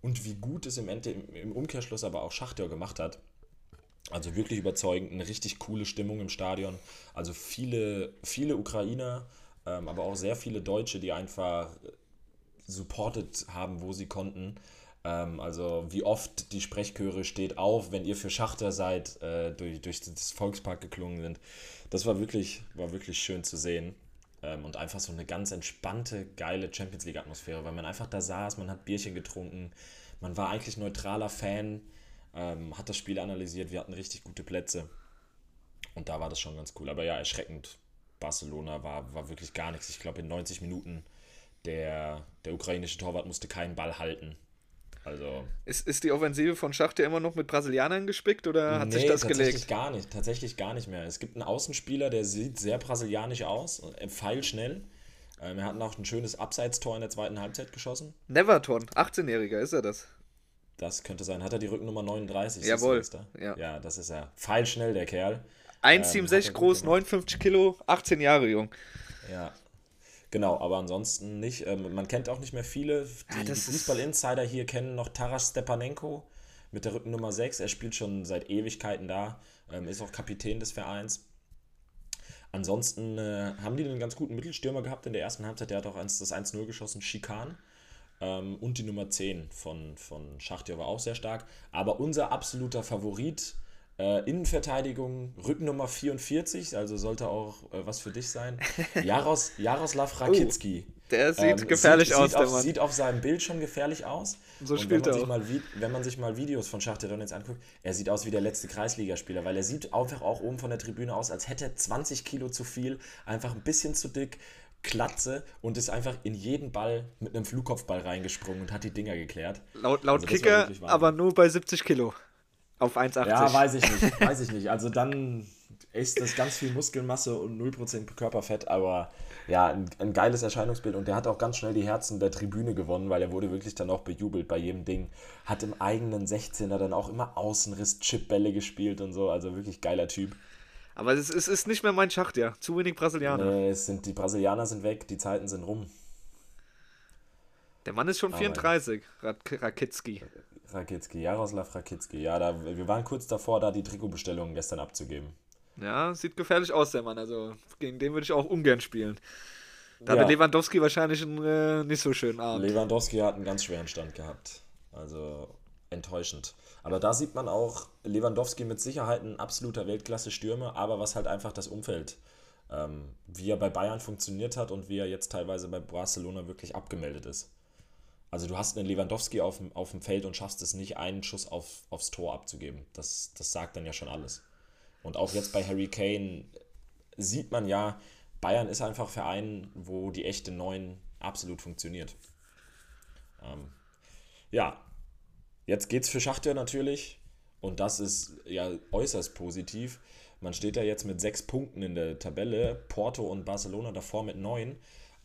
und wie gut es im, Ende, im Umkehrschluss aber auch Schachter gemacht hat. Also wirklich überzeugend, eine richtig coole Stimmung im Stadion. Also viele, viele Ukrainer, ähm, aber auch sehr viele Deutsche, die einfach supported haben, wo sie konnten. Ähm, also wie oft die Sprechchöre steht auf, wenn ihr für Schachter seid, äh, durch, durch das Volkspark geklungen sind. Das war wirklich, war wirklich schön zu sehen. Ähm, und einfach so eine ganz entspannte, geile Champions League-Atmosphäre, weil man einfach da saß, man hat Bierchen getrunken, man war eigentlich neutraler Fan, ähm, hat das Spiel analysiert, wir hatten richtig gute Plätze. Und da war das schon ganz cool. Aber ja, erschreckend. Barcelona war, war wirklich gar nichts. Ich glaube, in 90 Minuten der, der ukrainische Torwart musste keinen Ball halten. Also. Ist, ist die Offensive von Schachter immer noch mit Brasilianern gespickt oder hat nee, sich das tatsächlich gelegt? gar nicht, tatsächlich gar nicht mehr. Es gibt einen Außenspieler, der sieht sehr brasilianisch aus, äh, pfeilschnell. Ähm, er hat noch ein schönes Abseitstor in der zweiten Halbzeit geschossen. Neverton, 18-Jähriger, ist er das? Das könnte sein. Hat er die Rückennummer 39? Jawohl. Ja. ja, das ist er. Pfeilschnell, der Kerl. 1,76 ähm, groß, 59 Kilo, 18 Jahre jung. Ja, Genau, aber ansonsten nicht. Ähm, man kennt auch nicht mehr viele. Die, ja, die Fußball-Insider hier kennen noch Taras Stepanenko mit der Rückennummer 6. Er spielt schon seit Ewigkeiten da, ähm, ist auch Kapitän des Vereins. Ansonsten äh, haben die einen ganz guten Mittelstürmer gehabt in der ersten Halbzeit. Der hat auch eins, das 1-0 geschossen, Schikan. Ähm, und die Nummer 10 von, von Schachtja war auch sehr stark. Aber unser absoluter Favorit äh, Innenverteidigung, Rückennummer 44, also sollte auch äh, was für dich sein. <laughs> Jaros, Jaroslav Rakitski. Oh, der sieht ähm, gefährlich sieht, aus, sieht der auf, Mann. Sieht auf seinem Bild schon gefährlich aus. So Und spielt wenn man, er auch. Sich mal, wenn man sich mal Videos von Schachterdon jetzt anguckt, er sieht aus wie der letzte Kreisligaspieler, weil er sieht einfach auch oben von der Tribüne aus, als hätte er 20 Kilo zu viel, einfach ein bisschen zu dick, Klatze und ist einfach in jeden Ball mit einem Flugkopfball reingesprungen und hat die Dinger geklärt. Laut, laut also Kicker, aber nur bei 70 Kilo. Auf 1,80. Ja, weiß ich nicht. weiß ich nicht. Also dann ist das ganz viel Muskelmasse und 0% Körperfett, aber ja, ein, ein, geiles Erscheinungsbild und der hat auch ganz schnell die Herzen der Tribüne gewonnen, weil er wurde wirklich dann auch bejubelt bei jedem Ding. Hat im eigenen 16er dann auch immer Außenriss, Chipbälle gespielt und so, also wirklich geiler Typ. Aber es, es ist nicht mehr mein Schacht, ja. Zu wenig Brasilianer. Nee, es sind, die Brasilianer sind weg, die Zeiten sind rum. Der Mann ist schon 34, Rakitski. Rakitski, Jaroslav Rakitski. Ja, da, wir waren kurz davor, da die Trikotbestellungen gestern abzugeben. Ja, sieht gefährlich aus, der Mann. Also gegen den würde ich auch ungern spielen. Da ja. hatte Lewandowski wahrscheinlich einen äh, nicht so schönen Abend. Lewandowski hat einen ganz schweren Stand gehabt. Also enttäuschend. Aber da sieht man auch Lewandowski mit Sicherheit ein absoluter Weltklasse-Stürmer, aber was halt einfach das Umfeld, ähm, wie er bei Bayern funktioniert hat und wie er jetzt teilweise bei Barcelona wirklich abgemeldet ist. Also du hast einen Lewandowski auf dem, auf dem Feld und schaffst es nicht, einen Schuss auf, aufs Tor abzugeben. Das, das sagt dann ja schon alles. Und auch jetzt bei Harry Kane sieht man ja, Bayern ist einfach Verein, wo die echte Neun absolut funktioniert. Ähm, ja, jetzt geht's für Schachter natürlich und das ist ja äußerst positiv. Man steht da jetzt mit sechs Punkten in der Tabelle, Porto und Barcelona davor mit neun.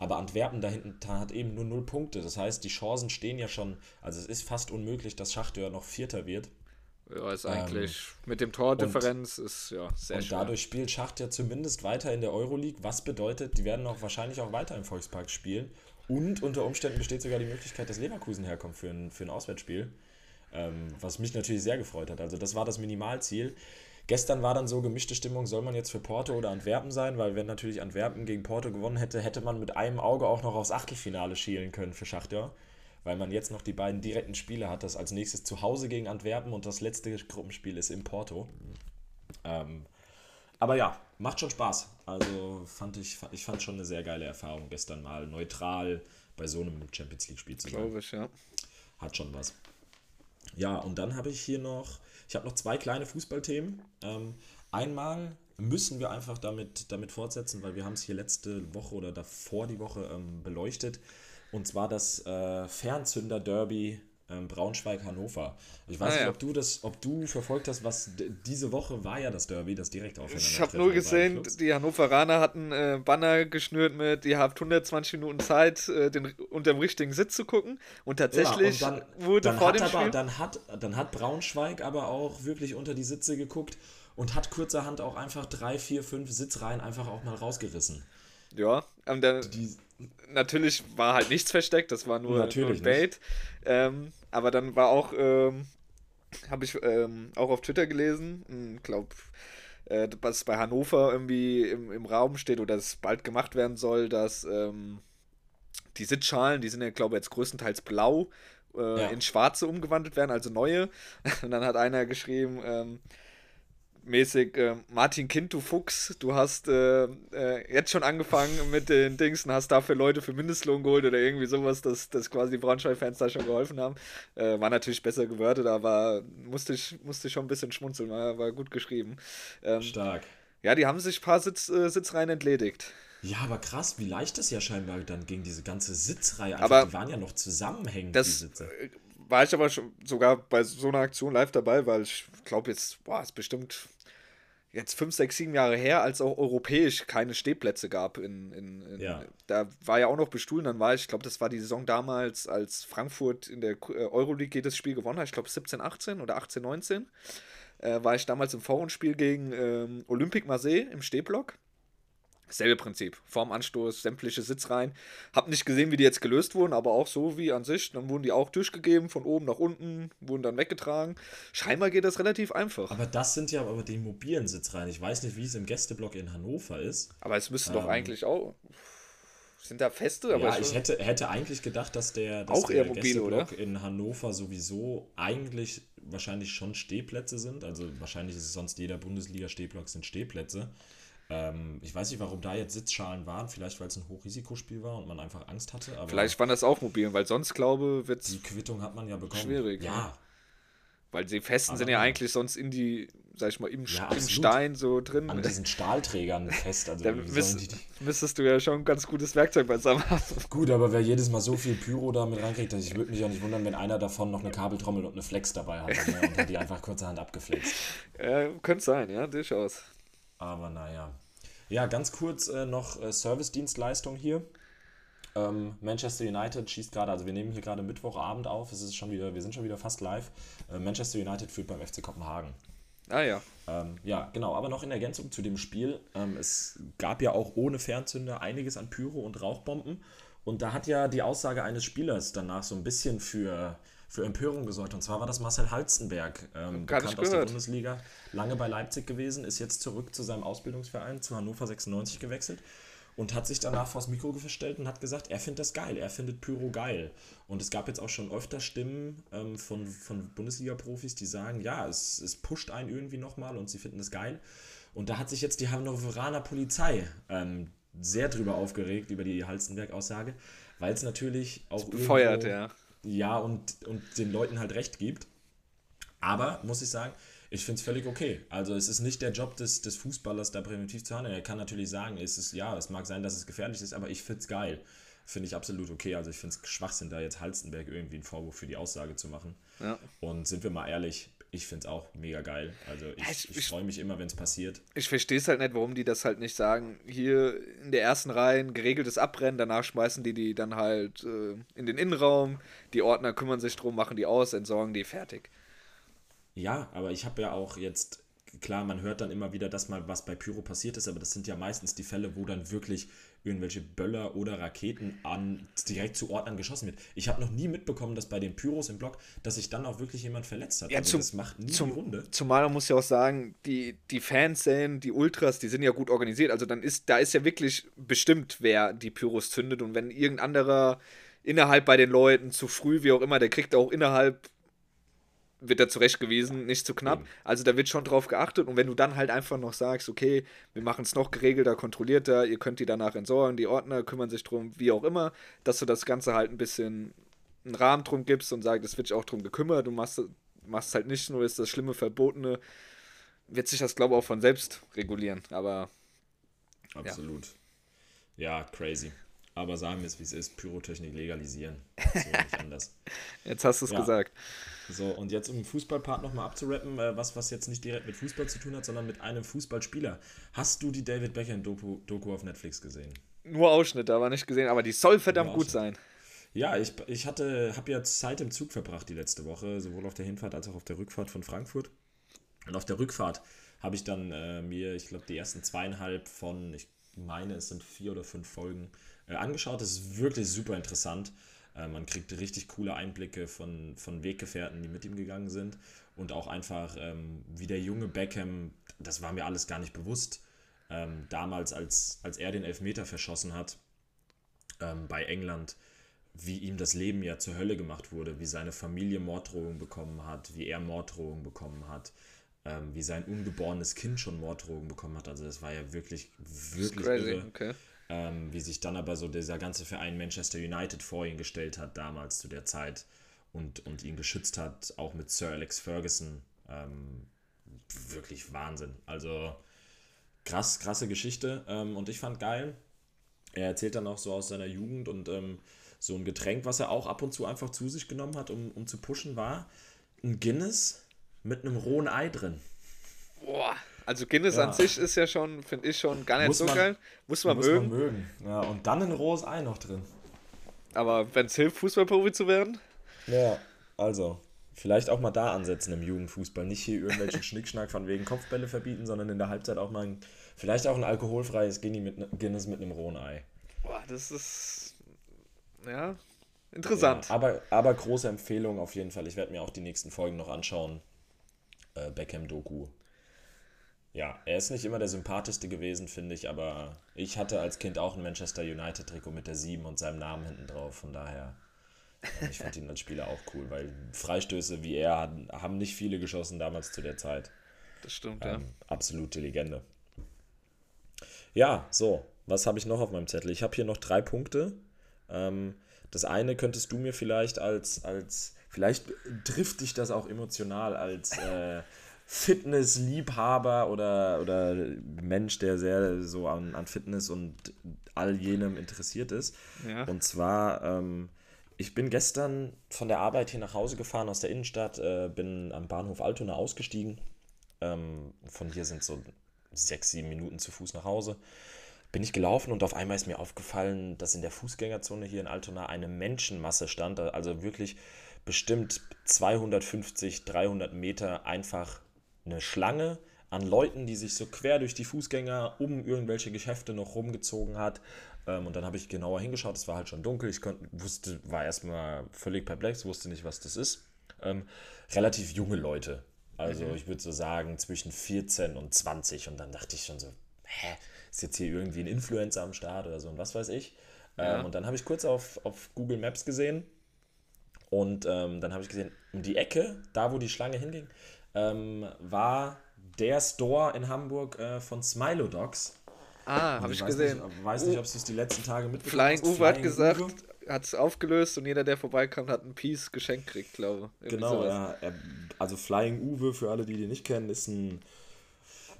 Aber Antwerpen da hinten hat eben nur null Punkte. Das heißt, die Chancen stehen ja schon. Also es ist fast unmöglich, dass Schachtör noch Vierter wird. Ja, ist eigentlich ähm, mit dem Tordifferenz und, ist ja sehr Und schwer. dadurch spielt Schacht ja zumindest weiter in der Euroleague, was bedeutet, die werden auch wahrscheinlich auch weiter im Volkspark spielen. Und unter Umständen besteht sogar die Möglichkeit, dass Leverkusen herkommt für ein, für ein Auswärtsspiel. Ähm, was mich natürlich sehr gefreut hat. Also das war das Minimalziel. Gestern war dann so gemischte Stimmung, soll man jetzt für Porto oder Antwerpen sein, weil wenn natürlich Antwerpen gegen Porto gewonnen hätte, hätte man mit einem Auge auch noch aufs Achtelfinale schielen können für Schachter weil man jetzt noch die beiden direkten Spiele hat. Das als nächstes zu Hause gegen Antwerpen und das letzte Gruppenspiel ist in Porto. Ähm, aber ja, macht schon Spaß. Also fand ich, ich fand schon eine sehr geile Erfahrung gestern mal neutral bei so einem Champions League Spiel zu sein. Glaube ich, ja. Hat schon was. Ja, und dann habe ich hier noch, ich habe noch zwei kleine Fußballthemen. Ähm, einmal müssen wir einfach damit, damit fortsetzen, weil wir haben es hier letzte Woche oder davor die Woche ähm, beleuchtet. Und zwar das äh, Fernzünder-Derby ähm, Braunschweig-Hannover. Ich weiß ah, nicht, ob du das, ob du verfolgt hast, was diese Woche war ja das Derby, das direkt aufeinander Ich habe nur gesehen, die Hannoveraner hatten äh, Banner geschnürt mit, ihr habt 120 Minuten Zeit, äh, den unter dem richtigen Sitz zu gucken. Und tatsächlich ja, und dann, wurde dann vor dem aber, Spiel... Dann hat, dann hat Braunschweig aber auch wirklich unter die Sitze geguckt und hat kurzerhand auch einfach drei, vier, fünf Sitzreihen einfach auch mal rausgerissen. Ja, ähm, der, die, natürlich war halt nichts versteckt, das war nur, natürlich nur Bait. Ähm, aber dann war auch, ähm, habe ich ähm, auch auf Twitter gelesen, ich hm, glaube, äh, was bei Hannover irgendwie im, im Raum steht oder es bald gemacht werden soll, dass ähm, die Sitzschalen, die sind ja, glaube ich, jetzt größtenteils blau, äh, ja. in schwarze umgewandelt werden, also neue. <laughs> Und dann hat einer geschrieben, ähm, mäßig, äh, Martin Kind, du Fuchs, du hast äh, äh, jetzt schon angefangen mit den Dings und hast dafür Leute für Mindestlohn geholt oder irgendwie sowas, dass, dass quasi die Braunschweig-Fans da schon geholfen haben. Äh, war natürlich besser gewörtet, aber musste ich, musste ich schon ein bisschen schmunzeln, war, war gut geschrieben. Ähm, Stark. Ja, die haben sich ein paar Sitz, äh, Sitzreihen entledigt. Ja, aber krass, wie leicht das ja scheinbar dann ging, diese ganze Sitzreihe. Einfach, aber die waren ja noch zusammenhängend, das, die Sitze. War ich aber schon sogar bei so einer Aktion live dabei, weil ich glaube jetzt, boah, ist bestimmt jetzt fünf, sechs, sieben Jahre her, als auch europäisch keine Stehplätze gab. In, in, in ja. Da war ja auch noch bestuhlen, dann war ich, ich glaube, das war die Saison damals, als Frankfurt in der äh, Euroleague jedes Spiel gewonnen hat, ich glaube 17, 18 oder 18, 19, äh, war ich damals im Vorrundspiel gegen ähm, Olympique Marseille im Stehblock. Selbe Prinzip. Vorm Anstoß, sämtliche Sitzreihen. Hab nicht gesehen, wie die jetzt gelöst wurden, aber auch so wie an sich. Dann wurden die auch durchgegeben, von oben nach unten, wurden dann weggetragen. Scheinbar geht das relativ einfach. Aber das sind ja aber die mobilen Sitzreihen. Ich weiß nicht, wie es im Gästeblock in Hannover ist. Aber es müsste ähm, doch eigentlich auch. Sind da feste? ja, ich hätte, hätte eigentlich gedacht, dass der, dass auch der eher mobile, Gästeblock oder? in Hannover sowieso eigentlich wahrscheinlich schon Stehplätze sind. Also wahrscheinlich ist es sonst jeder Bundesliga-Stehblock sind Stehplätze. Ähm, ich weiß nicht, warum da jetzt Sitzschalen waren. Vielleicht, weil es ein Hochrisikospiel war und man einfach Angst hatte. Vielleicht waren das auch mobil, weil sonst, glaube wird Die Quittung hat man ja bekommen. Schwierig. Ja. Weil die Festen aber sind ja eigentlich sonst in die, sag ich mal, im, ja, im Stein so drin. An diesen Stahlträgern fest. Also da müsst, die, müsstest du ja schon ein ganz gutes Werkzeug beisammen haben. Gut, aber wer jedes Mal so viel Pyro da mit reinkriegt, ich würde mich ja nicht wundern, wenn einer davon noch eine Kabeltrommel und eine Flex dabei hat ne, und hat die einfach kurzerhand abgeflext. <laughs> Ja, könnte sein, ja, durchaus. Aber naja. Ja, ganz kurz äh, noch äh, Service-Dienstleistung hier. Ähm, Manchester United schießt gerade, also wir nehmen hier gerade Mittwochabend auf, es ist schon wieder, wir sind schon wieder fast live. Äh, Manchester United führt beim FC Kopenhagen. Ah ja. Ähm, ja, genau, aber noch in Ergänzung zu dem Spiel, ähm, es gab ja auch ohne Fernzünder einiges an Pyro und Rauchbomben. Und da hat ja die Aussage eines Spielers danach so ein bisschen für für Empörung gesorgt. Und zwar war das Marcel Halstenberg, ähm, bekannt aus der Bundesliga, lange bei Leipzig gewesen, ist jetzt zurück zu seinem Ausbildungsverein, zu Hannover 96 gewechselt und hat sich danach vors Mikro gestellt und hat gesagt, er findet das geil, er findet Pyro geil. Und es gab jetzt auch schon öfter Stimmen ähm, von, von Bundesliga-Profis, die sagen, ja, es, es pusht einen irgendwie nochmal und sie finden es geil. Und da hat sich jetzt die Hannoveraner Polizei ähm, sehr drüber aufgeregt, über die Halstenberg-Aussage, weil es natürlich auch. Befeuert, ja ja und, und den Leuten halt recht gibt. Aber, muss ich sagen, ich finde es völlig okay. Also es ist nicht der Job des, des Fußballers, da präventiv zu handeln. Er kann natürlich sagen, es ist, ja, es mag sein, dass es gefährlich ist, aber ich finde es geil. Finde ich absolut okay. Also ich finde es Schwachsinn, da jetzt Halstenberg irgendwie einen Vorwurf für die Aussage zu machen. Ja. Und sind wir mal ehrlich, ich finde es auch mega geil. Also ich, ich, ich freue mich immer, wenn es passiert. Ich verstehe es halt nicht, warum die das halt nicht sagen. Hier in der ersten Reihe geregeltes Abbrennen, danach schmeißen die die dann halt äh, in den Innenraum. Die Ordner kümmern sich drum, machen die aus, entsorgen die, fertig. Ja, aber ich habe ja auch jetzt klar, man hört dann immer wieder, dass mal was bei Pyro passiert ist, aber das sind ja meistens die Fälle, wo dann wirklich irgendwelche Böller oder Raketen an, direkt zu Ort angeschossen wird. Ich habe noch nie mitbekommen, dass bei den Pyros im Block, dass sich dann auch wirklich jemand verletzt hat. Ja, also zum, das macht nie zum, die Runde. Zumal man muss ja auch sagen, die, die Fanszenen, die Ultras, die sind ja gut organisiert. Also dann ist, da ist ja wirklich bestimmt, wer die Pyros zündet. Und wenn irgendein anderer innerhalb bei den Leuten zu früh, wie auch immer, der kriegt auch innerhalb wird er zurechtgewiesen, nicht zu knapp. Also da wird schon drauf geachtet. Und wenn du dann halt einfach noch sagst, okay, wir machen es noch geregelter, kontrollierter, ihr könnt die danach entsorgen, die Ordner kümmern sich drum, wie auch immer, dass du das Ganze halt ein bisschen einen Rahmen drum gibst und sagst, es wird sich auch drum gekümmert, du machst, machst halt nicht nur ist das schlimme Verbotene, wird sich das, glaube ich, auch von selbst regulieren. Aber. Absolut. Ja, ja crazy. Aber sagen wir es, wie es ist, Pyrotechnik legalisieren. <laughs> So nicht anders. Jetzt hast du es ja. gesagt. So, und jetzt um den Fußballpart nochmal abzurappen, äh, was, was jetzt nicht direkt mit Fußball zu tun hat, sondern mit einem Fußballspieler. Hast du die David Beckham-Doku Doku auf Netflix gesehen? Nur Ausschnitte, aber nicht gesehen, aber die soll verdammt gut sein. Ja, ich, ich hatte, habe ja Zeit im Zug verbracht die letzte Woche, sowohl auf der Hinfahrt als auch auf der Rückfahrt von Frankfurt. Und auf der Rückfahrt habe ich dann äh, mir, ich glaube, die ersten zweieinhalb von, ich meine, es sind vier oder fünf Folgen äh, angeschaut. Das ist wirklich super interessant. Äh, man kriegt richtig coole Einblicke von, von Weggefährten, die mit ihm gegangen sind. Und auch einfach, ähm, wie der junge Beckham, das war mir alles gar nicht bewusst, ähm, damals, als, als er den Elfmeter verschossen hat ähm, bei England, wie ihm das Leben ja zur Hölle gemacht wurde, wie seine Familie Morddrohungen bekommen hat, wie er Morddrohungen bekommen hat, ähm, wie sein ungeborenes Kind schon Morddrohungen bekommen hat. Also das war ja wirklich, wirklich irre. Okay. Ähm, wie sich dann aber so dieser ganze Verein Manchester United vor ihn gestellt hat, damals zu der Zeit und, und ihn geschützt hat, auch mit Sir Alex Ferguson. Ähm, wirklich Wahnsinn. Also krass, krasse Geschichte. Ähm, und ich fand geil. Er erzählt dann auch so aus seiner Jugend und ähm, so ein Getränk, was er auch ab und zu einfach zu sich genommen hat, um, um zu pushen, war ein Guinness mit einem rohen Ei drin. Boah. Also Guinness ja. an sich ist ja schon, finde ich schon gar nicht muss so man, geil. Muss man muss mögen. Man mögen. Ja, und dann ein rohes Ei noch drin. Aber wenn es hilft, Fußballprofi zu werden? Ja, also. Vielleicht auch mal da ansetzen im Jugendfußball. Nicht hier irgendwelchen <laughs> Schnickschnack von wegen Kopfbälle verbieten, sondern in der Halbzeit auch mal ein, vielleicht auch ein alkoholfreies Guinness mit, Guinness mit einem rohen Ei. Boah, das ist. Ja, interessant. Ja, aber, aber große Empfehlung auf jeden Fall. Ich werde mir auch die nächsten Folgen noch anschauen. Äh, Beckham-Doku. Ja, er ist nicht immer der sympathischste gewesen, finde ich, aber ich hatte als Kind auch ein Manchester United-Trikot mit der 7 und seinem Namen hinten drauf. Von daher, ich fand ihn als Spieler auch cool, weil Freistöße wie er haben nicht viele geschossen damals zu der Zeit. Das stimmt, ähm, ja. Absolute Legende. Ja, so, was habe ich noch auf meinem Zettel? Ich habe hier noch drei Punkte. Ähm, das eine könntest du mir vielleicht als, als vielleicht trifft dich das auch emotional als äh, Fitnessliebhaber oder, oder Mensch, der sehr so an, an Fitness und all jenem interessiert ist. Ja. Und zwar, ähm, ich bin gestern von der Arbeit hier nach Hause gefahren aus der Innenstadt, äh, bin am Bahnhof Altona ausgestiegen. Ähm, von hier sind so sechs, sieben Minuten zu Fuß nach Hause. Bin ich gelaufen und auf einmal ist mir aufgefallen, dass in der Fußgängerzone hier in Altona eine Menschenmasse stand. Also wirklich bestimmt 250, 300 Meter einfach eine Schlange an Leuten, die sich so quer durch die Fußgänger um irgendwelche Geschäfte noch rumgezogen hat. Ähm, und dann habe ich genauer hingeschaut, es war halt schon dunkel, ich konnte, wusste, war erstmal völlig perplex, wusste nicht, was das ist. Ähm, relativ junge Leute. Also mhm. ich würde so sagen zwischen 14 und 20. Und dann dachte ich schon so, hä, ist jetzt hier irgendwie ein Influencer am Start oder so und was weiß ich. Ja. Ähm, und dann habe ich kurz auf, auf Google Maps gesehen und ähm, dann habe ich gesehen, um die Ecke, da wo die Schlange hinging, ähm, war der Store in Hamburg äh, von Smilo Dogs. Ah, habe ich gesehen. Ich weiß nicht, ob du es die letzten Tage mitbekommen Flying hast. Uwe hat gesagt, hat es aufgelöst und jeder, der vorbeikam, hat ein Piece geschenkt gekriegt, glaube ich. Genau, ja. Also Flying Uwe, für alle, die den nicht kennen, ist ein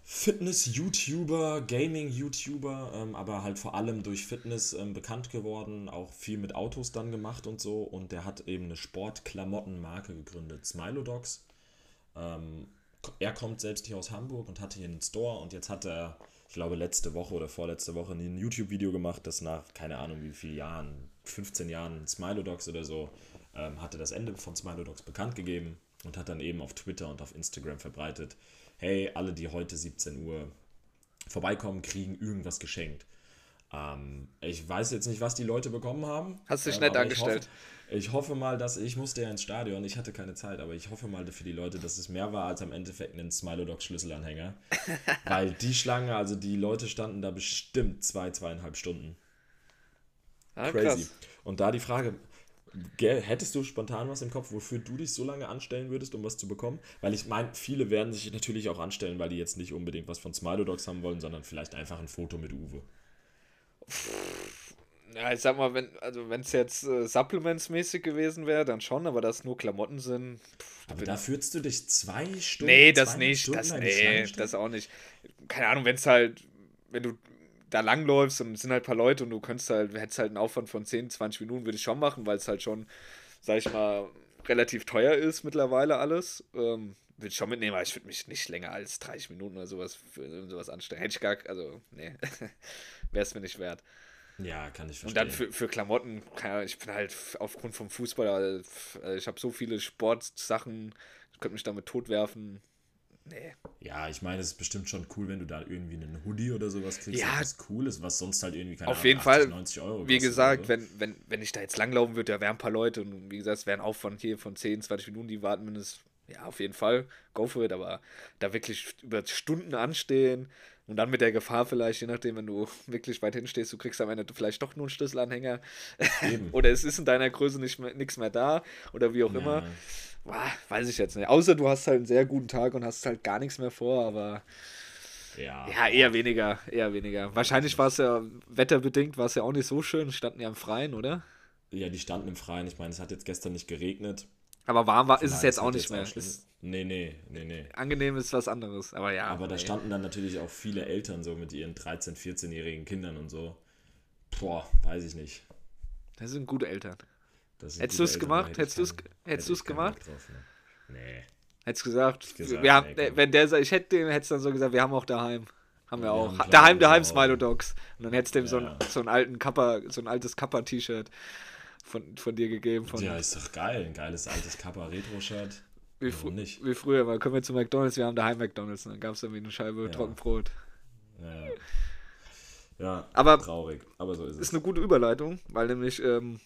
Fitness-YouTuber, Gaming-YouTuber, ähm, aber halt vor allem durch Fitness ähm, bekannt geworden, auch viel mit Autos dann gemacht und so. Und der hat eben eine Sportklamottenmarke gegründet, Smilodogs. Ähm, er kommt selbst hier aus Hamburg und hatte hier einen Store und jetzt hat er, ich glaube, letzte Woche oder vorletzte Woche ein YouTube-Video gemacht, das nach, keine Ahnung wie vielen Jahren, 15 Jahren Smilodogs oder so, ähm, hatte das Ende von Smilodogs bekannt gegeben und hat dann eben auf Twitter und auf Instagram verbreitet, hey, alle, die heute 17 Uhr vorbeikommen, kriegen irgendwas geschenkt. Ähm, ich weiß jetzt nicht, was die Leute bekommen haben. Hast du dich ähm, nett angestellt? Ich hoffe, mal, dass ich musste ja ins Stadion. Ich hatte keine Zeit, aber ich hoffe mal für die Leute, dass es mehr war als am Endeffekt ein Smilodog Schlüsselanhänger. <laughs> Weil die Schlange, also die Leute standen da bestimmt zwei, zweieinhalb Stunden. Ah, Crazy. Krass. Und da die Frage, Hättest du spontan was im Kopf, wofür du dich so lange anstellen würdest, um was zu bekommen? Weil ich meine, viele werden sich natürlich auch anstellen, weil die jetzt nicht unbedingt was von Smilodogs haben wollen, sondern vielleicht einfach ein Foto mit Uwe. Ja, ich sag mal, wenn also wenn es jetzt äh, Supplements-mäßig gewesen wäre, dann schon, aber das nur Klamotten sind. Pff, aber da führst du dich zwei Stunden. Nee, das nicht. Das, nee, das auch nicht. Keine Ahnung, wenn es halt, wenn du da langläufst und es sind halt ein paar Leute und du könntest halt, hättest halt einen Aufwand von 10, 20 Minuten, würde ich schon machen, weil es halt schon, sag ich mal, relativ teuer ist mittlerweile alles. Ähm, würde ich schon mitnehmen, aber ich würde mich nicht länger als 30 Minuten oder sowas für sowas anstellen. Hätte ich gar, also, nee, <laughs> wäre es mir nicht wert. Ja, kann ich verstehen. Und dann für, für Klamotten, ich bin halt aufgrund vom Fußball, also ich habe so viele Sportsachen, ich könnte mich damit totwerfen. Nee. Ja, ich meine, es ist bestimmt schon cool, wenn du da irgendwie einen Hoodie oder sowas kriegst, ja, was cool ist, was sonst halt irgendwie keine Auf Ahnung, jeden 80, Fall, 90 Euro Wie gesagt, wenn, wenn, wenn ich da jetzt langlaufen würde, da wären ein paar Leute und wie gesagt, es wäre ein Aufwand hier von 10, 20 Minuten, die warten mindestens, ja, auf jeden Fall, go for it, aber da wirklich über Stunden anstehen und dann mit der Gefahr vielleicht, je nachdem, wenn du <laughs> wirklich weit hinstehst, du kriegst am Ende vielleicht doch nur einen Schlüsselanhänger <laughs> oder es ist in deiner Größe nicht mehr, nichts mehr da oder wie auch ja. immer Boah, weiß ich jetzt nicht. Außer du hast halt einen sehr guten Tag und hast halt gar nichts mehr vor, aber. Ja. ja, eher weniger, eher weniger. Wahrscheinlich war es ja wetterbedingt, war es ja auch nicht so schön. Standen ja im Freien, oder? Ja, die standen im Freien. Ich meine, es hat jetzt gestern nicht geregnet. Aber warm war, ist es jetzt auch nicht mehr. Auch nee, nee, nee, nee. Angenehm ist was anderes, aber ja. Aber da standen dann natürlich auch viele Eltern so mit ihren 13-, 14-jährigen Kindern und so. Boah, weiß ich nicht. Das sind gute Eltern. Hättest du es gemacht? Hättest du es hättest du's gemacht? Drauf, ne? Nee. Hättest gesagt, gesagt wir haben, nee, wenn der ich hätte dem hättest dann so gesagt, wir haben auch daheim. Haben wir, wir auch. Haben daheim, daheim Smilo Dogs. Und dann hättest du dem ja. so, ein, so einen alten Kappa, so ein altes Kappa-T-Shirt. Von, von dir gegeben. Von, ja, ist doch geil. Ein geiles altes Kappa Retro-Shirt. Wie, fr nicht? wie früher, mal kommen wir zu McDonalds, wir haben daheim McDonalds, dann gab es irgendwie eine Scheibe ja. Trockenbrot. Ja. ja, aber traurig, aber so ist es. Ist eine gute Überleitung, weil nämlich, ähm,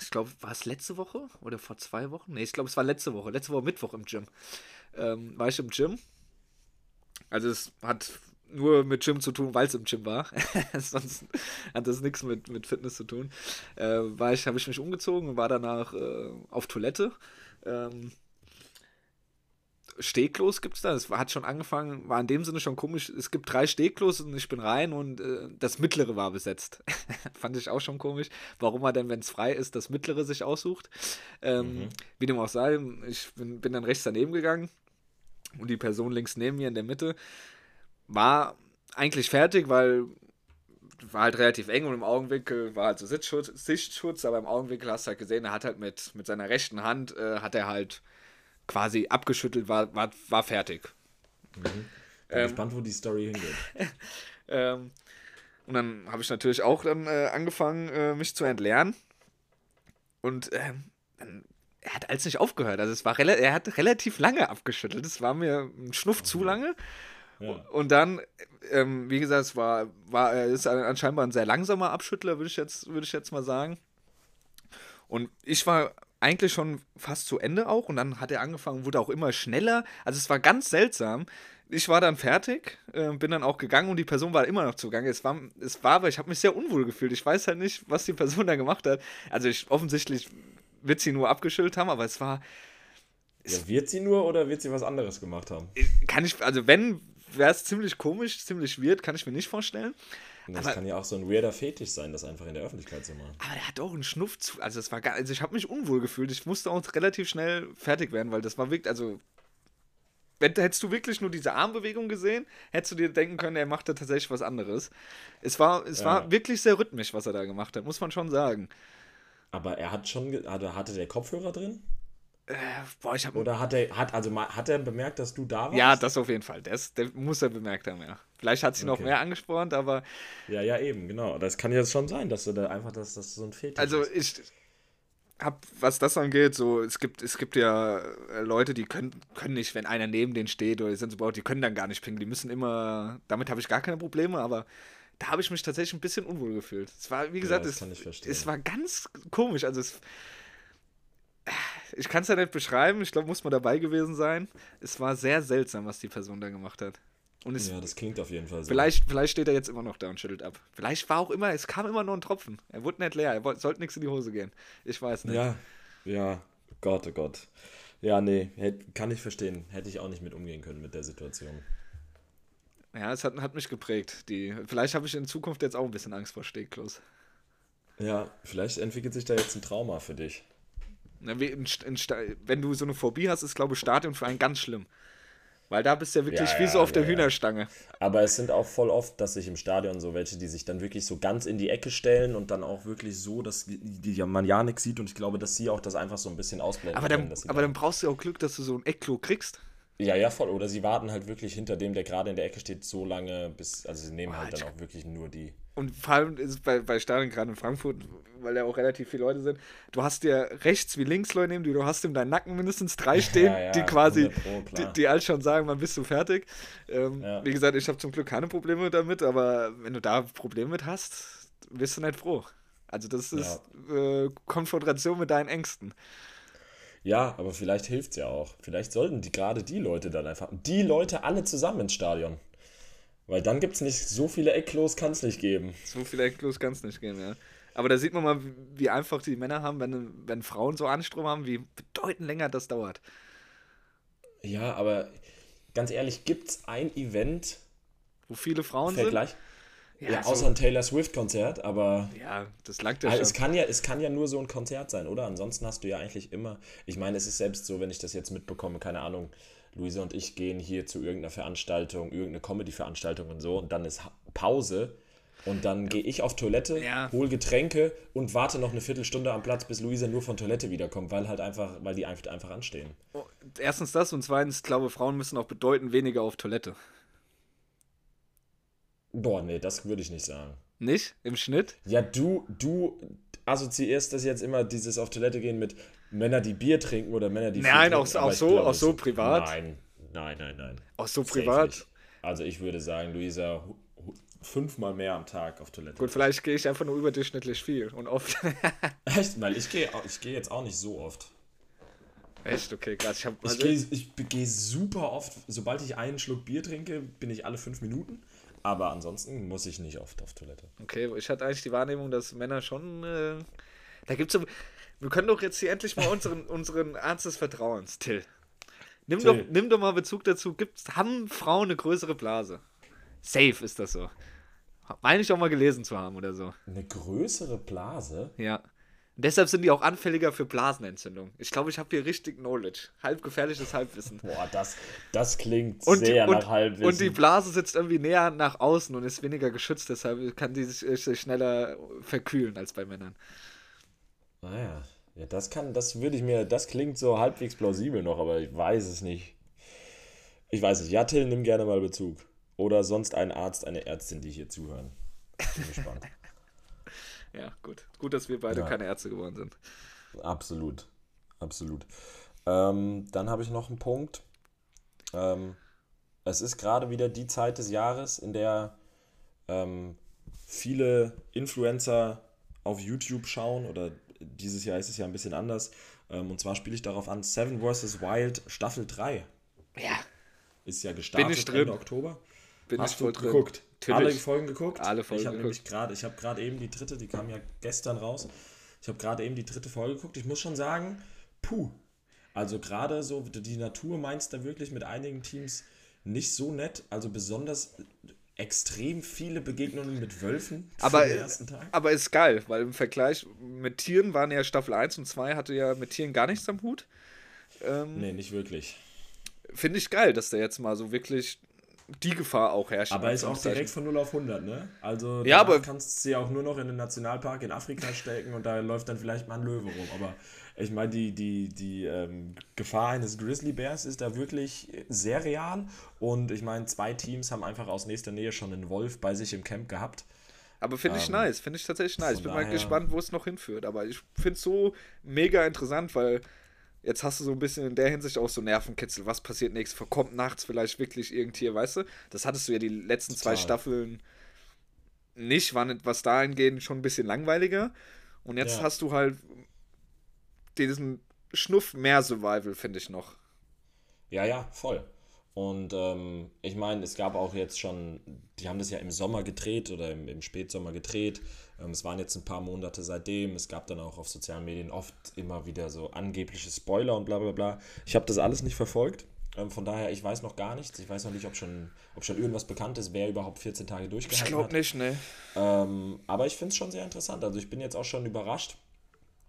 ich glaube, war es letzte Woche oder vor zwei Wochen? Ne, ich glaube, es war letzte Woche, letzte Woche Mittwoch im Gym. Ähm, war ich im Gym. Also es hat nur mit Gym zu tun, weil es im Gym war. <laughs> Sonst hat das nichts mit, mit Fitness zu tun. Äh, war ich, habe ich mich umgezogen und war danach äh, auf Toilette. Ähm, Stegklos gibt es da. Das hat schon angefangen, war in dem Sinne schon komisch. Es gibt drei Stegklos und ich bin rein und äh, das mittlere war besetzt. <laughs> Fand ich auch schon komisch. Warum er denn, wenn es frei ist, das mittlere sich aussucht. Ähm, mhm. Wie dem auch sei, ich bin, bin dann rechts daneben gegangen und die Person links neben mir in der Mitte war eigentlich fertig, weil war halt relativ eng und im Augenwinkel war halt so Sichtschutz, Sichtschutz aber im Augenwinkel hast du halt gesehen, er hat halt mit, mit seiner rechten Hand, äh, hat er halt quasi abgeschüttelt, war, war, war fertig. Mhm. Bin ähm, gespannt, wo die Story hingeht. <laughs> ähm, und dann habe ich natürlich auch dann äh, angefangen, äh, mich zu entleeren. Und ähm, dann, er hat alles nicht aufgehört. Also es war er hat relativ lange abgeschüttelt. Es war mir ein Schnuff zu lange. Ja. Und dann, ähm, wie gesagt, es war, war, er ist anscheinend ein sehr langsamer Abschüttler, würde ich, jetzt, würd ich jetzt mal sagen. Und ich war eigentlich schon fast zu Ende auch und dann hat er angefangen, wurde auch immer schneller. Also es war ganz seltsam. Ich war dann fertig, äh, bin dann auch gegangen und die Person war immer noch zugange. Es war, es war aber ich habe mich sehr unwohl gefühlt. Ich weiß halt nicht, was die Person da gemacht hat. Also ich, offensichtlich wird sie nur abgeschüttelt haben, aber es war. Ja, wird sie nur oder wird sie was anderes gemacht haben? Kann ich, also wenn, wäre es ziemlich komisch, ziemlich weird, kann ich mir nicht vorstellen. Das aber, kann ja auch so ein weirder Fetisch sein, das einfach in der Öffentlichkeit zu machen. Aber er hat auch einen Schnuff zu. Also, es war gar, also ich habe mich unwohl gefühlt. Ich musste auch relativ schnell fertig werden, weil das war wirklich. Also, wenn, hättest du wirklich nur diese Armbewegung gesehen, hättest du dir denken können, er macht da tatsächlich was anderes. Es war, es ja. war wirklich sehr rhythmisch, was er da gemacht hat, muss man schon sagen. Aber er hat schon. Also hatte der Kopfhörer drin? Äh, boah, ich habe. Oder hat er, hat, also, hat er bemerkt, dass du da warst? Ja, das auf jeden Fall. Das, das muss er bemerkt haben, ja. Vielleicht hat sie okay. noch mehr angespornt, aber. Ja, ja, eben, genau. Das kann ja schon sein, dass du da einfach, dass das so ein Fetisch Also, ich hab, was das angeht, so, es gibt, es gibt ja äh, Leute, die können, können nicht, wenn einer neben denen steht oder die sind so baut, die können dann gar nicht pinkeln. Die müssen immer, damit habe ich gar keine Probleme, aber da habe ich mich tatsächlich ein bisschen unwohl gefühlt. Es war, wie gesagt, ja, es, es war ganz komisch. Also es, ich kann es ja nicht beschreiben, ich glaube, muss man dabei gewesen sein. Es war sehr seltsam, was die Person da gemacht hat. Und es, ja, das klingt auf jeden Fall so. Vielleicht, vielleicht steht er jetzt immer noch da und schüttelt ab. Vielleicht war auch immer, es kam immer nur ein Tropfen. Er wurde nicht leer, er wollte, sollte nichts in die Hose gehen. Ich weiß nicht. Ja, ja, Gott, oh Gott. Ja, nee, hätt, kann ich verstehen. Hätte ich auch nicht mit umgehen können mit der Situation. Ja, es hat, hat mich geprägt. Die, vielleicht habe ich in Zukunft jetzt auch ein bisschen Angst vor Stegklos. Ja, vielleicht entwickelt sich da jetzt ein Trauma für dich. Wenn du so eine Phobie hast, ist, glaube ich, Stadion für einen ganz schlimm. Weil da bist du ja wirklich ja, wie so auf der ja, Hühnerstange. Aber es sind auch voll oft, dass sich im Stadion so welche, die sich dann wirklich so ganz in die Ecke stellen und dann auch wirklich so, dass die, die man ja nichts sieht und ich glaube, dass sie auch das einfach so ein bisschen ausblenden. Aber dann, können, aber dann brauchst du auch Glück, dass du so ein Eckklo kriegst. Ja, ja, voll. Oder sie warten halt wirklich hinter dem, der gerade in der Ecke steht, so lange, bis. Also sie nehmen oh, halt dann auch wirklich nur die. Und vor allem ist es bei, bei Stadien, gerade in Frankfurt, weil ja auch relativ viele Leute sind, du hast ja rechts wie links Leute neben dir, du hast in deinem Nacken mindestens drei <laughs> <laughs> stehen, ja, ja, die quasi, Pro, die, die all schon sagen, wann bist du fertig. Ähm, ja. Wie gesagt, ich habe zum Glück keine Probleme damit, aber wenn du da Probleme mit hast, bist du nicht froh. Also das ist äh, Konfrontation mit deinen Ängsten. Ja, aber vielleicht hilft es ja auch. Vielleicht sollten die gerade die Leute dann einfach, die Leute alle zusammen ins Stadion. Weil dann gibt es nicht so viele Ecklos, kann es nicht geben. So viele Ecklos kann es nicht geben, ja. Aber da sieht man mal, wie einfach die Männer haben, wenn, wenn Frauen so Anstrom haben, wie bedeutend länger das dauert. Ja, aber ganz ehrlich, gibt es ein Event, wo viele Frauen sind? Ja, ja außer so. ein Taylor Swift-Konzert, aber. Ja, das langt ja also schon. Es kann ja, es kann ja nur so ein Konzert sein, oder? Ansonsten hast du ja eigentlich immer. Ich meine, es ist selbst so, wenn ich das jetzt mitbekomme, keine Ahnung, Luise und ich gehen hier zu irgendeiner Veranstaltung, irgendeine Comedy-Veranstaltung und so, und dann ist Pause. Und dann ja. gehe ich auf Toilette, ja. hole Getränke und warte noch eine Viertelstunde am Platz, bis Luisa nur von Toilette wiederkommt, weil halt einfach, weil die einfach, einfach anstehen. Oh, erstens das und zweitens, ich glaube, Frauen müssen auch bedeutend weniger auf Toilette. Boah, nee, das würde ich nicht sagen. Nicht? Im Schnitt? Ja, du, du assoziierst das jetzt immer, dieses auf Toilette gehen mit Männer, die Bier trinken oder Männer, die. Nein, auch, auch so, glaub, auch so privat. Nein, nein, nein, nein. Auch so privat. Also ich würde sagen, Luisa, fünfmal mehr am Tag auf Toilette. Gut, vielleicht gehe ich einfach nur überdurchschnittlich viel und oft. <laughs> Echt? Weil ich gehe ich geh jetzt auch nicht so oft. Echt? Okay, krass. Ich, also ich, gehe, ich gehe super oft, sobald ich einen Schluck Bier trinke, bin ich alle fünf Minuten. Aber ansonsten muss ich nicht oft auf Toilette. Okay, ich hatte eigentlich die Wahrnehmung, dass Männer schon. Äh, da gibt es so. Wir können doch jetzt hier endlich mal unseren, <laughs> unseren Arzt des Vertrauens, Till. Nimm, Till. Doch, nimm doch mal Bezug dazu. Gibt's, haben Frauen eine größere Blase? Safe ist das so. Meine ich auch mal gelesen zu haben oder so. Eine größere Blase? Ja. Und deshalb sind die auch anfälliger für Blasenentzündung. Ich glaube, ich habe hier richtig Knowledge. Halb gefährliches Halbwissen. Boah, das, das klingt und, sehr und, nach Halbwissen. Und die Blase sitzt irgendwie näher nach außen und ist weniger geschützt, deshalb kann die sich, sich schneller verkühlen als bei Männern. Naja, ja, das kann, das würde ich mir, das klingt so halbwegs plausibel noch, aber ich weiß es nicht. Ich weiß nicht. Ja, Till, nimm gerne mal Bezug. Oder sonst ein Arzt, eine Ärztin, die hier zuhören. Bin gespannt. <laughs> Ja, gut. Gut, dass wir beide ja. keine Ärzte geworden sind. Absolut. Absolut. Ähm, dann habe ich noch einen Punkt. Ähm, es ist gerade wieder die Zeit des Jahres, in der ähm, viele Influencer auf YouTube schauen oder dieses Jahr ist es ja ein bisschen anders. Ähm, und zwar spiele ich darauf an, Seven vs. Wild Staffel 3. Ja. Ist ja gestartet Bin ich drin. Ende Oktober. Bin Hast ich voll du geguckt? Natürlich. Alle Folgen geguckt? Alle Folgen ich habe nämlich gerade, ich habe gerade eben die dritte, die kam ja gestern raus. Ich habe gerade eben die dritte Folge geguckt. Ich muss schon sagen, puh. Also gerade so, die Natur meinst da wirklich mit einigen Teams nicht so nett. Also besonders extrem viele Begegnungen mit Wölfen aber, aber ist geil, weil im Vergleich mit Tieren waren ja Staffel 1 und 2 hatte ja mit Tieren gar nichts am Hut. Ähm, nee, nicht wirklich. Finde ich geil, dass der jetzt mal so wirklich die Gefahr auch herrscht. Aber ist auch direkt von 0 auf 100, ne? Also ja, aber kannst du sie auch nur noch in den Nationalpark in Afrika stecken und da läuft dann vielleicht mal ein Löwe rum. Aber ich meine, die, die, die ähm, Gefahr eines Grizzlybärs ist da wirklich sehr real. Und ich meine, zwei Teams haben einfach aus nächster Nähe schon einen Wolf bei sich im Camp gehabt. Aber finde ich ähm, nice, finde ich tatsächlich nice. Ich bin mal gespannt, wo es noch hinführt. Aber ich finde es so mega interessant, weil Jetzt hast du so ein bisschen in der Hinsicht auch so Nervenkitzel. Was passiert nächstes? Kommt nachts vielleicht wirklich irgend hier, weißt du? Das hattest du ja die letzten Total. zwei Staffeln nicht, waren was dahingehend schon ein bisschen langweiliger. Und jetzt ja. hast du halt diesen Schnuff mehr Survival, finde ich noch. Ja, ja, voll. Und ähm, ich meine, es gab auch jetzt schon, die haben das ja im Sommer gedreht oder im, im Spätsommer gedreht. Ähm, es waren jetzt ein paar Monate seitdem. Es gab dann auch auf sozialen Medien oft immer wieder so angebliche Spoiler und bla bla bla. Ich habe das alles nicht verfolgt. Ähm, von daher, ich weiß noch gar nichts. Ich weiß noch nicht, ob schon, ob schon irgendwas bekannt ist, wer überhaupt 14 Tage durchgehalten ich hat. Ich glaube nicht, ne. Aber ich finde es schon sehr interessant. Also ich bin jetzt auch schon überrascht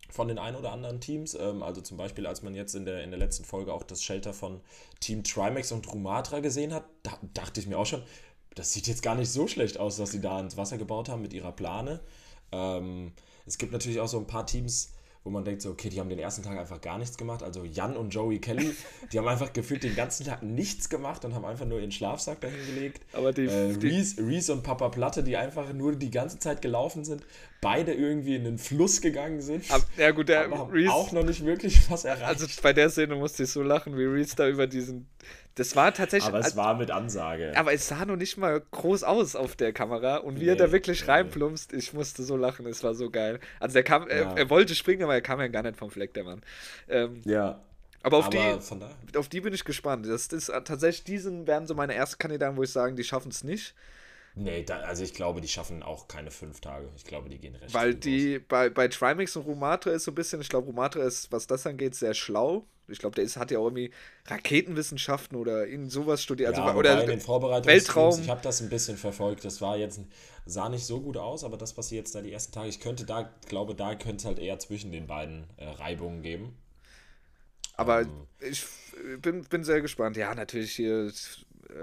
von den ein oder anderen Teams. Ähm, also zum Beispiel, als man jetzt in der, in der letzten Folge auch das Shelter von Team Trimax und Rumatra gesehen hat, da dachte ich mir auch schon, das sieht jetzt gar nicht so schlecht aus, dass sie da ins Wasser gebaut haben mit ihrer Plane. Ähm, es gibt natürlich auch so ein paar Teams, wo man denkt so, okay, die haben den ersten Tag einfach gar nichts gemacht. Also Jan und Joey Kelly, die haben einfach gefühlt den ganzen Tag nichts gemacht und haben einfach nur ihren Schlafsack dahin gelegt. Aber die, äh, Reese, Reese und Papa Platte, die einfach nur die ganze Zeit gelaufen sind, beide irgendwie in den Fluss gegangen sind. Ab, ja gut, der aber Reese, auch noch nicht wirklich was erreicht. Also bei der Szene musste ich so lachen, wie Reese da über diesen das war tatsächlich. Aber es war mit Ansage. Aber es sah noch nicht mal groß aus auf der Kamera. Und wie nee, er da wirklich nee. reinplumpst, ich musste so lachen, es war so geil. Also der kam, ja. er, er, wollte springen, aber er kam ja gar nicht vom Fleck, der Mann. Ähm, ja. Aber auf, aber die, auf die bin ich gespannt. Das ist tatsächlich, diesen werden so meine ersten Kandidaten, wo ich sagen, die schaffen es nicht. Nee, da, also ich glaube, die schaffen auch keine fünf Tage. Ich glaube, die gehen recht. Weil die, bei, bei Trimix und Rumatra ist so ein bisschen, ich glaube, Rumatra ist, was das angeht, sehr schlau. Ich glaube, der ist, hat ja auch irgendwie Raketenwissenschaften oder irgend sowas studiert. Ja, also, oder in den Weltraum. Ich habe das ein bisschen verfolgt. Das war jetzt, sah nicht so gut aus, aber das, was sie jetzt da die ersten Tage, ich könnte da, glaube, da könnte es halt eher zwischen den beiden äh, Reibungen geben. Aber ähm, ich bin, bin sehr gespannt. Ja, natürlich hier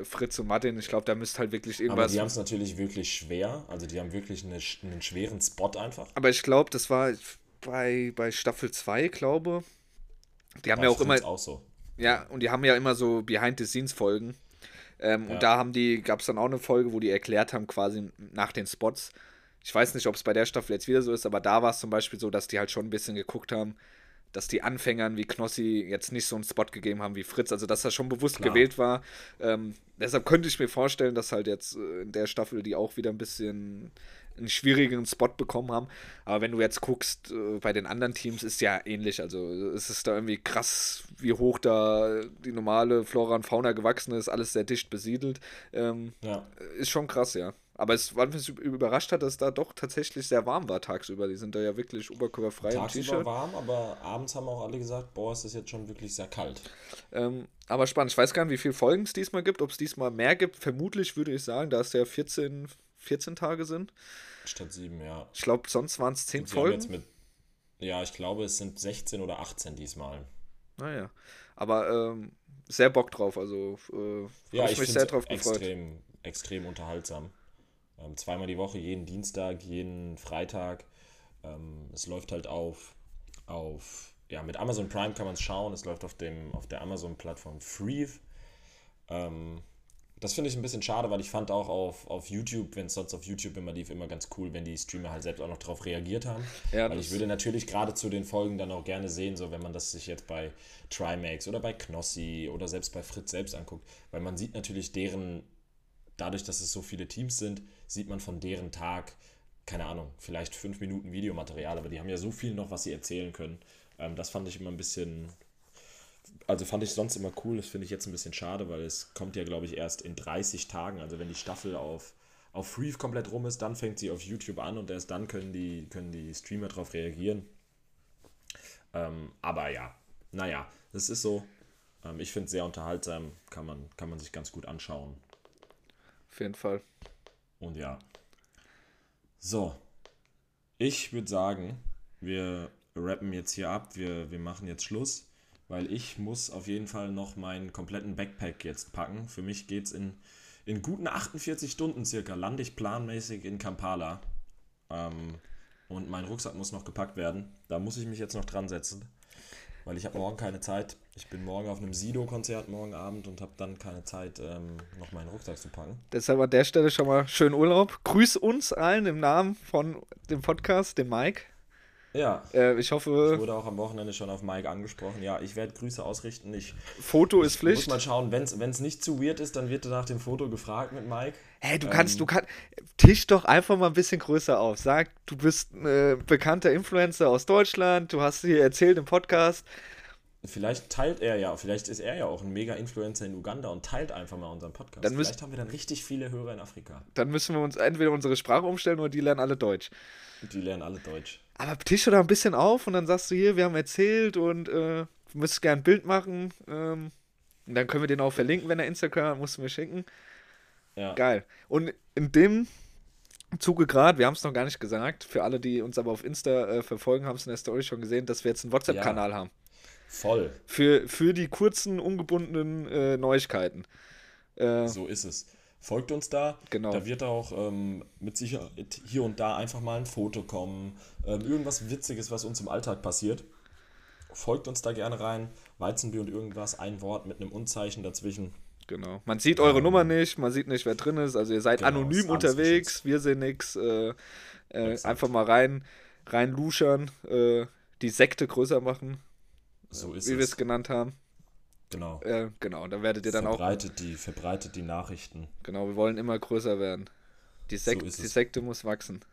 Fritz und Martin, ich glaube, da müsste halt wirklich irgendwas. Aber die haben es natürlich wirklich schwer. Also die haben wirklich eine, einen schweren Spot einfach. Aber ich glaube, das war bei, bei Staffel 2, glaube Die haben ja, ja auch immer. Auch so. Ja, und die haben ja immer so Behind-the-Scenes-Folgen. Ähm, ja. Und da haben die, gab es dann auch eine Folge, wo die erklärt haben, quasi nach den Spots. ich weiß nicht, ob es bei der Staffel jetzt wieder so ist, aber da war es zum Beispiel so, dass die halt schon ein bisschen geguckt haben, dass die Anfängern wie Knossi jetzt nicht so einen Spot gegeben haben wie Fritz, also dass das schon bewusst Klar. gewählt war. Ähm, deshalb könnte ich mir vorstellen, dass halt jetzt äh, in der Staffel die auch wieder ein bisschen einen schwierigen Spot bekommen haben. Aber wenn du jetzt guckst, äh, bei den anderen Teams ist ja ähnlich. Also es ist da irgendwie krass, wie hoch da die normale Flora und Fauna gewachsen ist, alles sehr dicht besiedelt. Ähm, ja. Ist schon krass, ja. Aber es war mich überrascht hat, dass es da doch tatsächlich sehr warm war tagsüber. Die sind da ja wirklich oberkörperfrei Tagsüber warm, aber abends haben auch alle gesagt, boah, ist das jetzt schon wirklich sehr kalt. Ähm, aber spannend. Ich weiß gar nicht, wie viele Folgen es diesmal gibt. Ob es diesmal mehr gibt, vermutlich würde ich sagen, da es ja 14, 14 Tage sind. Statt 7, ja. Ich glaube, sonst waren es 10 Folgen. Mit, ja, ich glaube, es sind 16 oder 18 diesmal. Naja. Aber ähm, sehr Bock drauf. Also äh, ja, ich, ich mich sehr drauf gefreut. Extrem, extrem unterhaltsam. Ähm, zweimal die Woche, jeden Dienstag, jeden Freitag. Ähm, es läuft halt auf, auf, ja, mit Amazon Prime kann man es schauen. Es läuft auf, dem, auf der Amazon-Plattform Free. Ähm, das finde ich ein bisschen schade, weil ich fand auch auf, auf YouTube, wenn es sonst auf YouTube immer lief, immer ganz cool, wenn die Streamer halt selbst auch noch darauf reagiert haben. Ja, weil ich würde natürlich gerade zu den Folgen dann auch gerne sehen, so wenn man das sich jetzt bei Trimax oder bei Knossi oder selbst bei Fritz selbst anguckt, weil man sieht natürlich deren, dadurch, dass es so viele Teams sind, sieht man von deren Tag, keine Ahnung, vielleicht fünf Minuten Videomaterial, aber die haben ja so viel noch, was sie erzählen können. Ähm, das fand ich immer ein bisschen, also fand ich sonst immer cool, das finde ich jetzt ein bisschen schade, weil es kommt ja, glaube ich, erst in 30 Tagen, also wenn die Staffel auf, auf Free komplett rum ist, dann fängt sie auf YouTube an und erst dann können die, können die Streamer darauf reagieren. Ähm, aber ja, naja, das ist so. Ähm, ich finde es sehr unterhaltsam, kann man, kann man sich ganz gut anschauen. Auf jeden Fall. Und ja. So. Ich würde sagen, wir rappen jetzt hier ab, wir, wir machen jetzt Schluss weil ich muss auf jeden Fall noch meinen kompletten Backpack jetzt packen. Für mich geht es in, in guten 48 Stunden circa, lande ich planmäßig in Kampala. Ähm, und mein Rucksack muss noch gepackt werden. Da muss ich mich jetzt noch dran setzen, weil ich habe morgen keine Zeit. Ich bin morgen auf einem Sido-Konzert morgen Abend und habe dann keine Zeit, ähm, noch meinen Rucksack zu packen. Deshalb an der Stelle schon mal schönen Urlaub. Grüß uns allen im Namen von dem Podcast, dem Mike. Ja. Äh, ich hoffe. Ich wurde auch am Wochenende schon auf Mike angesprochen. Ja, ich werde Grüße ausrichten. Ich, Foto ist Pflicht. Muss mal schauen, wenn es nicht zu weird ist, dann wird nach dem Foto gefragt mit Mike. Hey, du kannst, ähm, du kannst, tisch doch einfach mal ein bisschen größer auf. Sag, du bist ein äh, bekannter Influencer aus Deutschland, du hast hier erzählt im Podcast. Vielleicht teilt er ja, vielleicht ist er ja auch ein Mega-Influencer in Uganda und teilt einfach mal unseren Podcast. Dann vielleicht haben wir dann richtig viele Hörer in Afrika. Dann müssen wir uns entweder unsere Sprache umstellen oder die lernen alle Deutsch. Die lernen alle Deutsch. Aber tisch da ein bisschen auf und dann sagst du hier, wir haben erzählt und äh, müsstest gerne ein Bild machen. Ähm, und dann können wir den auch verlinken, wenn er Instagram hat, musst du mir schicken. Ja. Geil. Und in dem Zuge gerade, wir haben es noch gar nicht gesagt, für alle, die uns aber auf Insta äh, verfolgen, haben es in der Story schon gesehen, dass wir jetzt einen WhatsApp-Kanal ja. haben. Voll. Für, für die kurzen, ungebundenen äh, Neuigkeiten. Äh, so ist es. Folgt uns da. Genau. Da wird auch ähm, mit Sicherheit hier und da einfach mal ein Foto kommen. Ähm, irgendwas Witziges, was uns im Alltag passiert. Folgt uns da gerne rein. Weizenbier und irgendwas, ein Wort mit einem Unzeichen dazwischen. Genau. Man sieht eure ähm, Nummer nicht, man sieht nicht, wer drin ist. Also ihr seid genau, anonym unterwegs, wir sehen nichts. Äh, äh, einfach mal rein, rein luschern, äh, die Sekte größer machen. So ist wie wir es genannt haben. Genau. Äh, genau, da werdet ihr dann verbreitet auch. Die, verbreitet die Nachrichten. Genau, wir wollen immer größer werden. Die, Sek so die Sekte muss wachsen.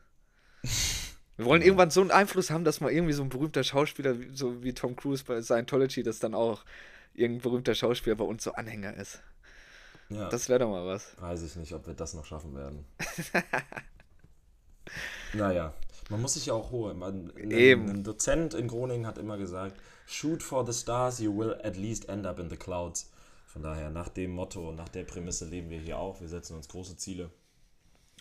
<laughs> Wir wollen ja. irgendwann so einen Einfluss haben, dass mal irgendwie so ein berühmter Schauspieler, so wie Tom Cruise bei Scientology, dass dann auch irgendein berühmter Schauspieler bei uns so Anhänger ist. Ja. Das wäre doch mal was. Weiß ich nicht, ob wir das noch schaffen werden. <laughs> naja, man muss sich ja auch holen. Man, ein, Eben. ein Dozent in Groningen hat immer gesagt, shoot for the stars, you will at least end up in the clouds. Von daher, nach dem Motto und nach der Prämisse leben wir hier auch. Wir setzen uns große Ziele.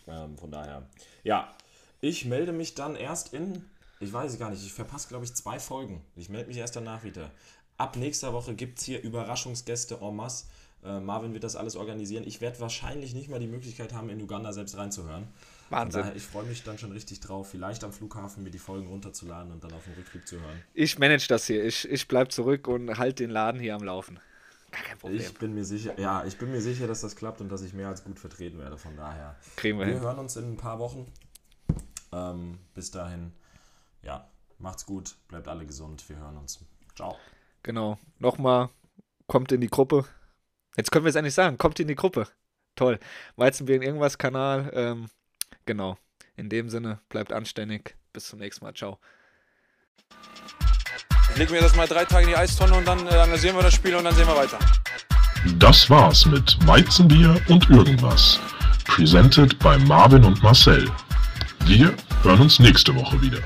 Ähm, von daher, ja, ich melde mich dann erst in, ich weiß gar nicht, ich verpasse, glaube ich, zwei Folgen. Ich melde mich erst danach wieder. Ab nächster Woche gibt es hier Überraschungsgäste en masse. Äh, Marvin wird das alles organisieren. Ich werde wahrscheinlich nicht mal die Möglichkeit haben, in Uganda selbst reinzuhören. Wahnsinn. Daher, ich freue mich dann schon richtig drauf, vielleicht am Flughafen mir die Folgen runterzuladen und dann auf dem Rückflug zu hören. Ich manage das hier. Ich, ich bleibe zurück und halte den Laden hier am Laufen. Gar kein Problem. Ich bin mir sicher, ja, ich bin mir sicher, dass das klappt und dass ich mehr als gut vertreten werde. Von daher. Kriegen wir, wir hin. hören uns in ein paar Wochen. Ähm, bis dahin, ja, macht's gut, bleibt alle gesund, wir hören uns. Ciao. Genau. Nochmal, kommt in die Gruppe. Jetzt können wir es endlich sagen, kommt in die Gruppe. Toll. Weizenbier in irgendwas Kanal. Ähm, genau. In dem Sinne, bleibt anständig. Bis zum nächsten Mal. Ciao. Legen wir das mal drei Tage in die Eistonne und dann äh, analysieren wir das Spiel und dann sehen wir weiter. Das war's mit Weizenbier und irgendwas. Presented bei Marvin und Marcel. Wir hören uns nächste Woche wieder.